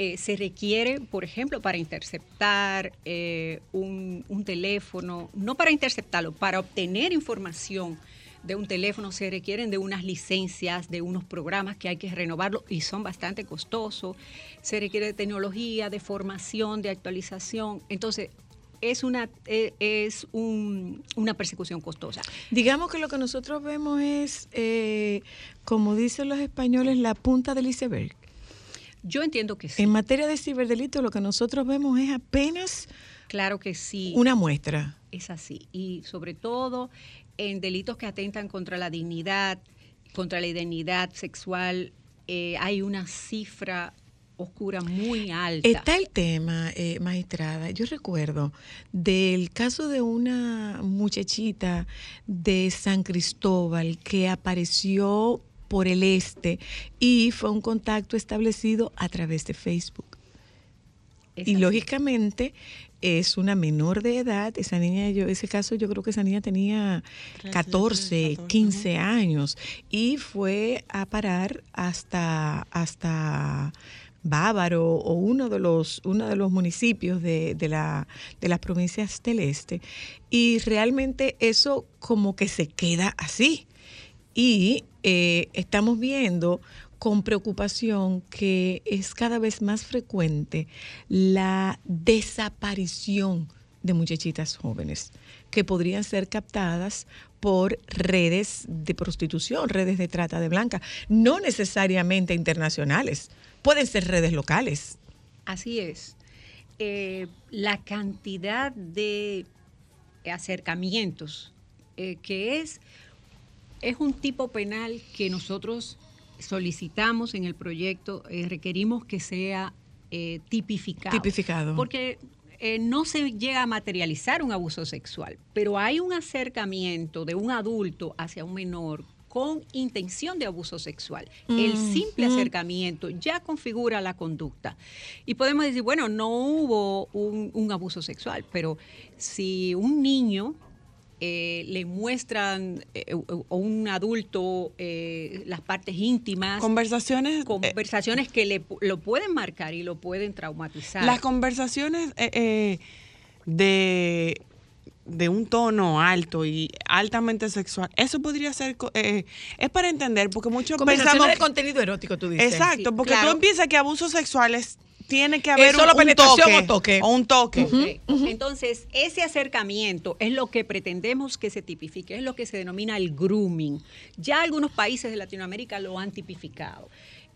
Eh, se requiere, por ejemplo, para interceptar eh, un, un teléfono, no para interceptarlo, para obtener información de un teléfono se requieren de unas licencias, de unos programas que hay que renovarlo y son bastante costosos. Se requiere de tecnología, de formación, de actualización. Entonces, es una, eh, es un- una persecución costosa. Digamos que lo que nosotros vemos es, eh, como dicen los españoles, la punta del iceberg. Yo entiendo que sí. En materia de ciberdelito, lo que nosotros vemos es apenas Claro que sí. una muestra. Es así. Y sobre todo en delitos que atentan contra la dignidad, contra la identidad sexual, eh, hay una cifra oscura muy alta. Está el tema, eh, magistrada. Yo recuerdo del caso de una muchachita de San Cristóbal que apareció por el este y fue un contacto establecido a través de Facebook. Y lógicamente es una menor de edad, esa niña, yo, ese caso yo creo que esa niña tenía 14, 15 años y fue a parar hasta, hasta Bávaro o uno de los, uno de los municipios de, de la, de las provincias del este. Y realmente eso como que se queda así. Y eh, estamos viendo con preocupación que es cada vez más frecuente la desaparición de muchachitas jóvenes que podrían ser captadas por redes de prostitución, redes de trata de blanca, no necesariamente internacionales, pueden ser redes locales. Así es. Eh, la cantidad de acercamientos eh, que es, es un tipo penal que nosotros solicitamos en el proyecto, eh, requerimos que sea eh, tipificado. Tipificado. Porque eh, no se llega a materializar un abuso sexual, pero hay un acercamiento de un adulto hacia un menor con intención de abuso sexual. El Mm, simple mm. acercamiento ya configura la conducta. Y podemos decir, bueno, no hubo un, un abuso sexual, pero si un niño eh, le muestran eh, o o un adulto eh, las partes íntimas, Conversaciones. eh, conversaciones que le, pu- lo pueden marcar y lo pueden traumatizar. Las conversaciones eh, eh, de, de un tono alto y altamente sexual, eso podría ser, co- eh, es para entender, porque muchos Conversaciones pensamos... de contenido erótico, tú dices. Exacto, Sí, porque claro. tú empiezas que abusos sexuales tiene que haber solo un, un penetración toque, o toque. o un toque. Entonces, ese acercamiento es lo que pretendemos que se tipifique, es lo que se denomina el grooming. Ya algunos países de Latinoamérica lo han tipificado.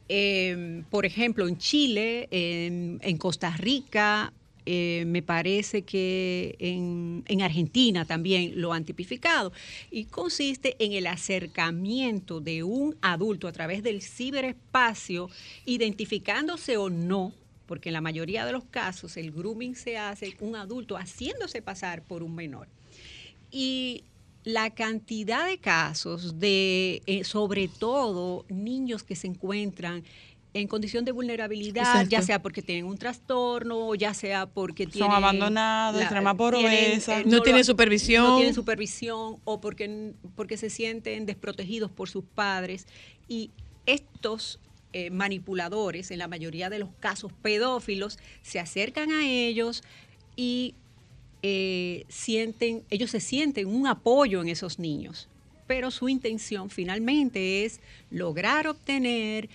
Eh, por ejemplo, en Chile, en, en Costa Rica, eh, me parece que en, en Argentina también lo han tipificado. Y consiste en el acercamiento de un adulto a través del ciberespacio, identificándose o no porque en la mayoría de los casos el grooming se hace un adulto haciéndose pasar por un menor. Y la cantidad de casos de, eh, sobre todo, niños que se encuentran en condición de vulnerabilidad, Exacto. ya sea porque tienen un trastorno, o ya sea porque tienen... abandonados, extrema pobreza. eh, No lo- tienen supervisión. No tienen supervisión o porque, porque se sienten desprotegidos por sus padres. Y estos eh, manipuladores, en la mayoría de los casos pedófilos, se acercan a ellos y eh, sienten, ellos se sienten un apoyo en esos niños. Pero su intención finalmente es lograr obtener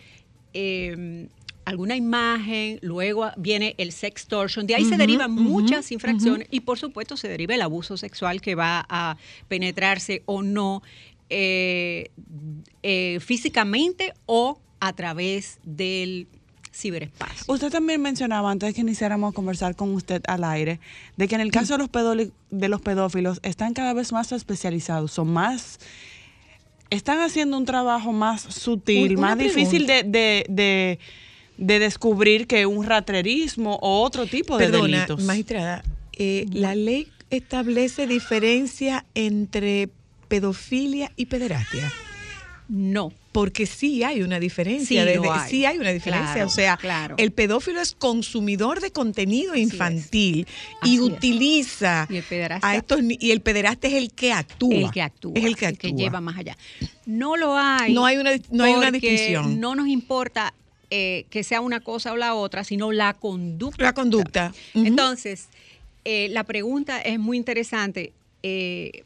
eh, alguna imagen, luego viene el sextortion, de ahí se derivan muchas infracciones y por supuesto se deriva el abuso sexual que va a penetrarse o no eh, físicamente o a través del ciberespacio. Usted también mencionaba antes que iniciáramos a conversar con usted al aire, de que en el caso de los, pedoli- de los pedófilos están cada vez más especializados, son más, están haciendo un trabajo más sutil, una más difícil de, de, de- de descubrir que un ratrerismo o otro tipo de Perdona, delitos. magistrada, eh, la ley establece diferencia entre pedofilia y pederastia. No. Porque sí hay una diferencia. Sí, de- lo de- hay. sí hay una diferencia. Claro, o sea, claro. el pedófilo es consumidor de contenido infantil y es. utiliza Y el a estos y el pederasta es el que actúa. El que actúa. Es el que actúa. lleva más allá. No lo hay. No hay una- no hay una distinción. No nos importa eh, que sea una cosa o la otra, sino la conducta. La conducta. Entonces, eh, la pregunta es muy interesante. Eh,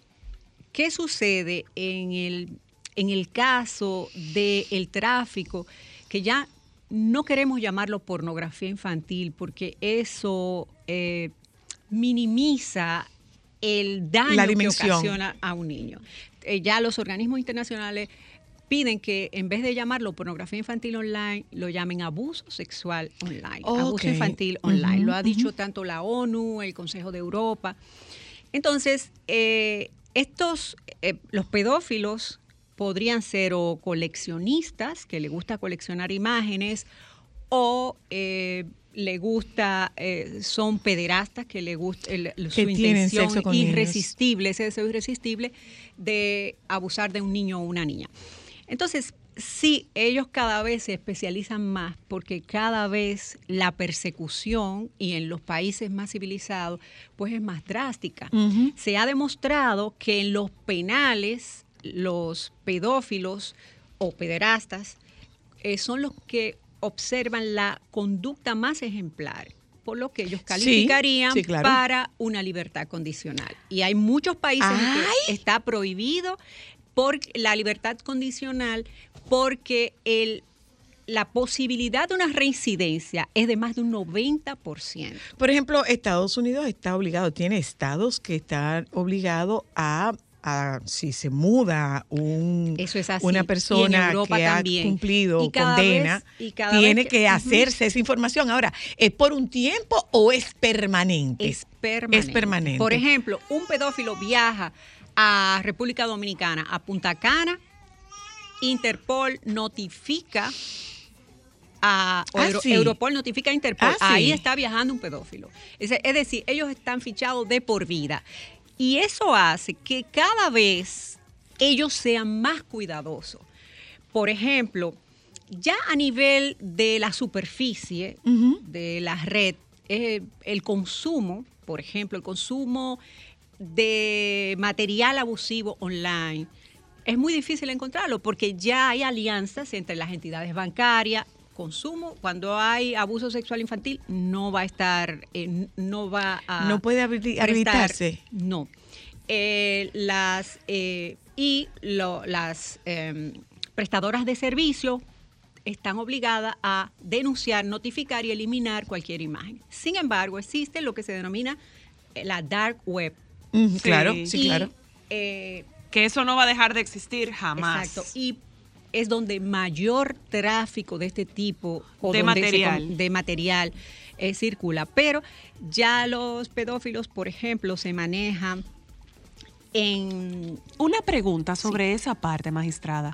¿Qué sucede en el, en el caso del tráfico? Que ya no queremos llamarlo pornografía infantil porque eso eh, minimiza el daño La que ocasiona a un niño. Eh, ya los organismos internacionales piden que en vez de llamarlo pornografía infantil online, lo llamen abuso sexual online, abuso infantil online. Lo ha dicho tanto la ONU, el Consejo de Europa. Entonces, eh, estos, eh, los pedófilos podrían ser o coleccionistas, que le gusta coleccionar imágenes, o eh, le gusta, eh, son pederastas, que le gusta el- su intención niños. irresistible, ese deseo irresistible de abusar de un niño o una niña. Entonces, sí, ellos cada vez se especializan más porque cada vez la persecución y en los países más civilizados, pues es más drástica. Se ha demostrado que en los penales, los pedófilos o pederastas eh, son los que observan la conducta más ejemplar, por lo que ellos calificarían sí, claro. para una libertad condicional. Y hay muchos países en que está prohibido por la libertad condicional porque el, la posibilidad de una reincidencia es de más de un 90%. Por ejemplo, Estados Unidos está obligado, tiene estados que están obligados a, a- si se muda un, Eso es así. una persona que también. ha cumplido Y condena, vez- y cada tiene que, hacerse esa información. Ahora, ¿es por un tiempo o es permanente? Es permanente. Es permanente. Por ejemplo, un pedófilo viaja a República Dominicana, a Punta Cana, Interpol notifica a Ah, Euro- sí. Europol notifica a Interpol, Ah, sí. ahí está viajando un pedófilo. Es, es decir, ellos están fichados de por vida. Y eso hace que cada vez ellos sean más cuidadosos. Por ejemplo, ya a nivel de la superficie de la red, eh, el consumo, por ejemplo, el consumo de material abusivo online, es muy difícil encontrarlo porque ya hay alianzas entre las entidades bancarias. Consumo, cuando hay abuso sexual infantil, no va a estar, eh, no va a. No puede prestar- habilitarse. No. Eh, las eh, y lo- las eh, prestadoras de servicio están obligadas a denunciar, notificar y eliminar cualquier imagen. Sin embargo, existe lo que se denomina eh, la dark web. Mm, claro, sí, Y, claro. eh, Que eso no va a dejar de existir jamás. Exacto. Y es donde mayor tráfico de este tipo o De se material. de material eh, circula. Pero ya los pedófilos, por ejemplo, se manejan en Una pregunta sobre esa parte, magistrada.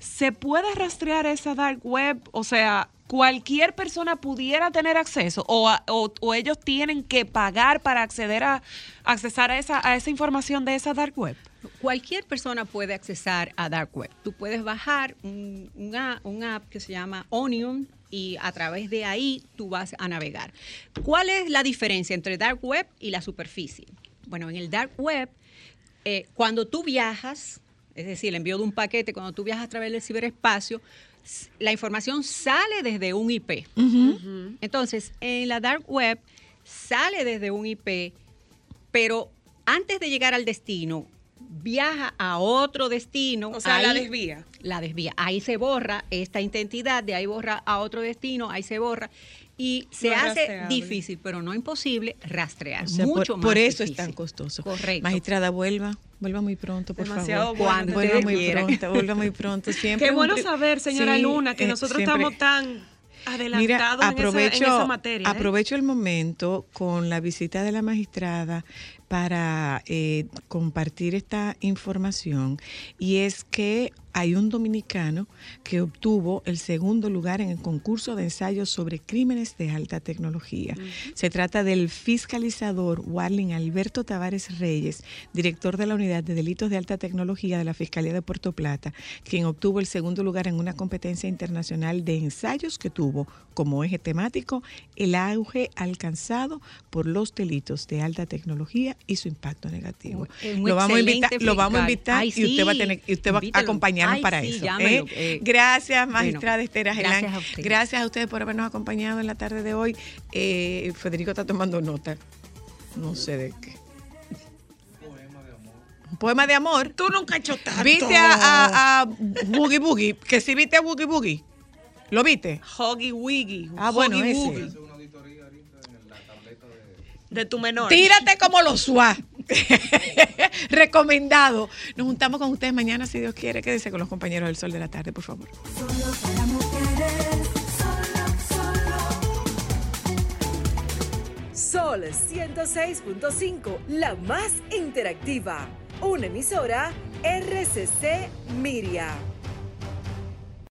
¿Se puede rastrear esa dark web? O sea, ¿cualquier persona pudiera tener acceso? ¿O, a- o- o ellos tienen que pagar para acceder a accesar a esa, a esa información de esa dark web? Cualquier persona puede accesar a Dark Web. Tú puedes bajar un, un a- un app que se llama Onion y a través de ahí tú vas a navegar. ¿Cuál es la diferencia entre Dark Web y la superficie? Bueno, en el Dark Web, eh, cuando tú viajas, es decir, el envío de un paquete, cuando tú viajas a través del ciberespacio, la información sale desde un IP. Entonces, en la Dark Web sale desde un IP, pero antes de llegar al destino, viaja a otro destino. O sea, la desvía. La desvía. Ahí se borra esta identidad, de ahí borra a otro destino, ahí se borra. Y se No hace rastreable. difícil, pero no imposible, rastrear. O sea, Mucho por, más por eso es tan costoso. Correcto. Magistrada, vuelva. Vuelva muy pronto, por Demasiado favor. bueno. Cuando vuelva muy pronto, vuelva muy pronto. Siempre Qué bueno saber, señora Sí, Luna, que eh, nosotros siempre- estamos tan adelantados Mira, en, esa, aprovecho, en esa materia. ¿eh? aprovecho el momento con la visita de la magistrada para eh, compartir esta información y es que hay un dominicano que obtuvo el segundo lugar en el concurso de ensayos sobre crímenes de alta tecnología. Se trata del fiscalizador Warling Alberto Tavares Reyes, director de la Unidad de Delitos de Alta Tecnología de la Fiscalía de Puerto Plata, quien obtuvo el segundo lugar en una competencia internacional de ensayos que tuvo como eje temático el auge alcanzado por los delitos de alta tecnología y su impacto negativo. Lo vamos a invitar, lo vamos a invitar Ay, y usted va a tener, y usted va a invítelo. Acompañarnos Ay, para sí, eso. llámelo, ¿eh? eh, gracias, magistrada Esther gracias Agelán. a usted. Gracias a ustedes por habernos acompañado en la tarde de hoy. Eh, Federico está tomando nota. No sé de qué. Un poema de amor. Tú nunca has hecho tanto. ¿Viste a, a, a Boogie Boogie? Que si viste a Boogie Boogie. ¿Lo viste? Hoggy Wiggy. Ah, bueno, Hoggy ese. Wuggy. De tu menor. Tírate como los SWAT. Recomendado. Nos juntamos con ustedes mañana, si Dios quiere. Quédese con los compañeros del Sol de la Tarde, por favor. Solo para mujeres, solo, solo. Sol 106.5, la más interactiva. Una emisora RCC Miria.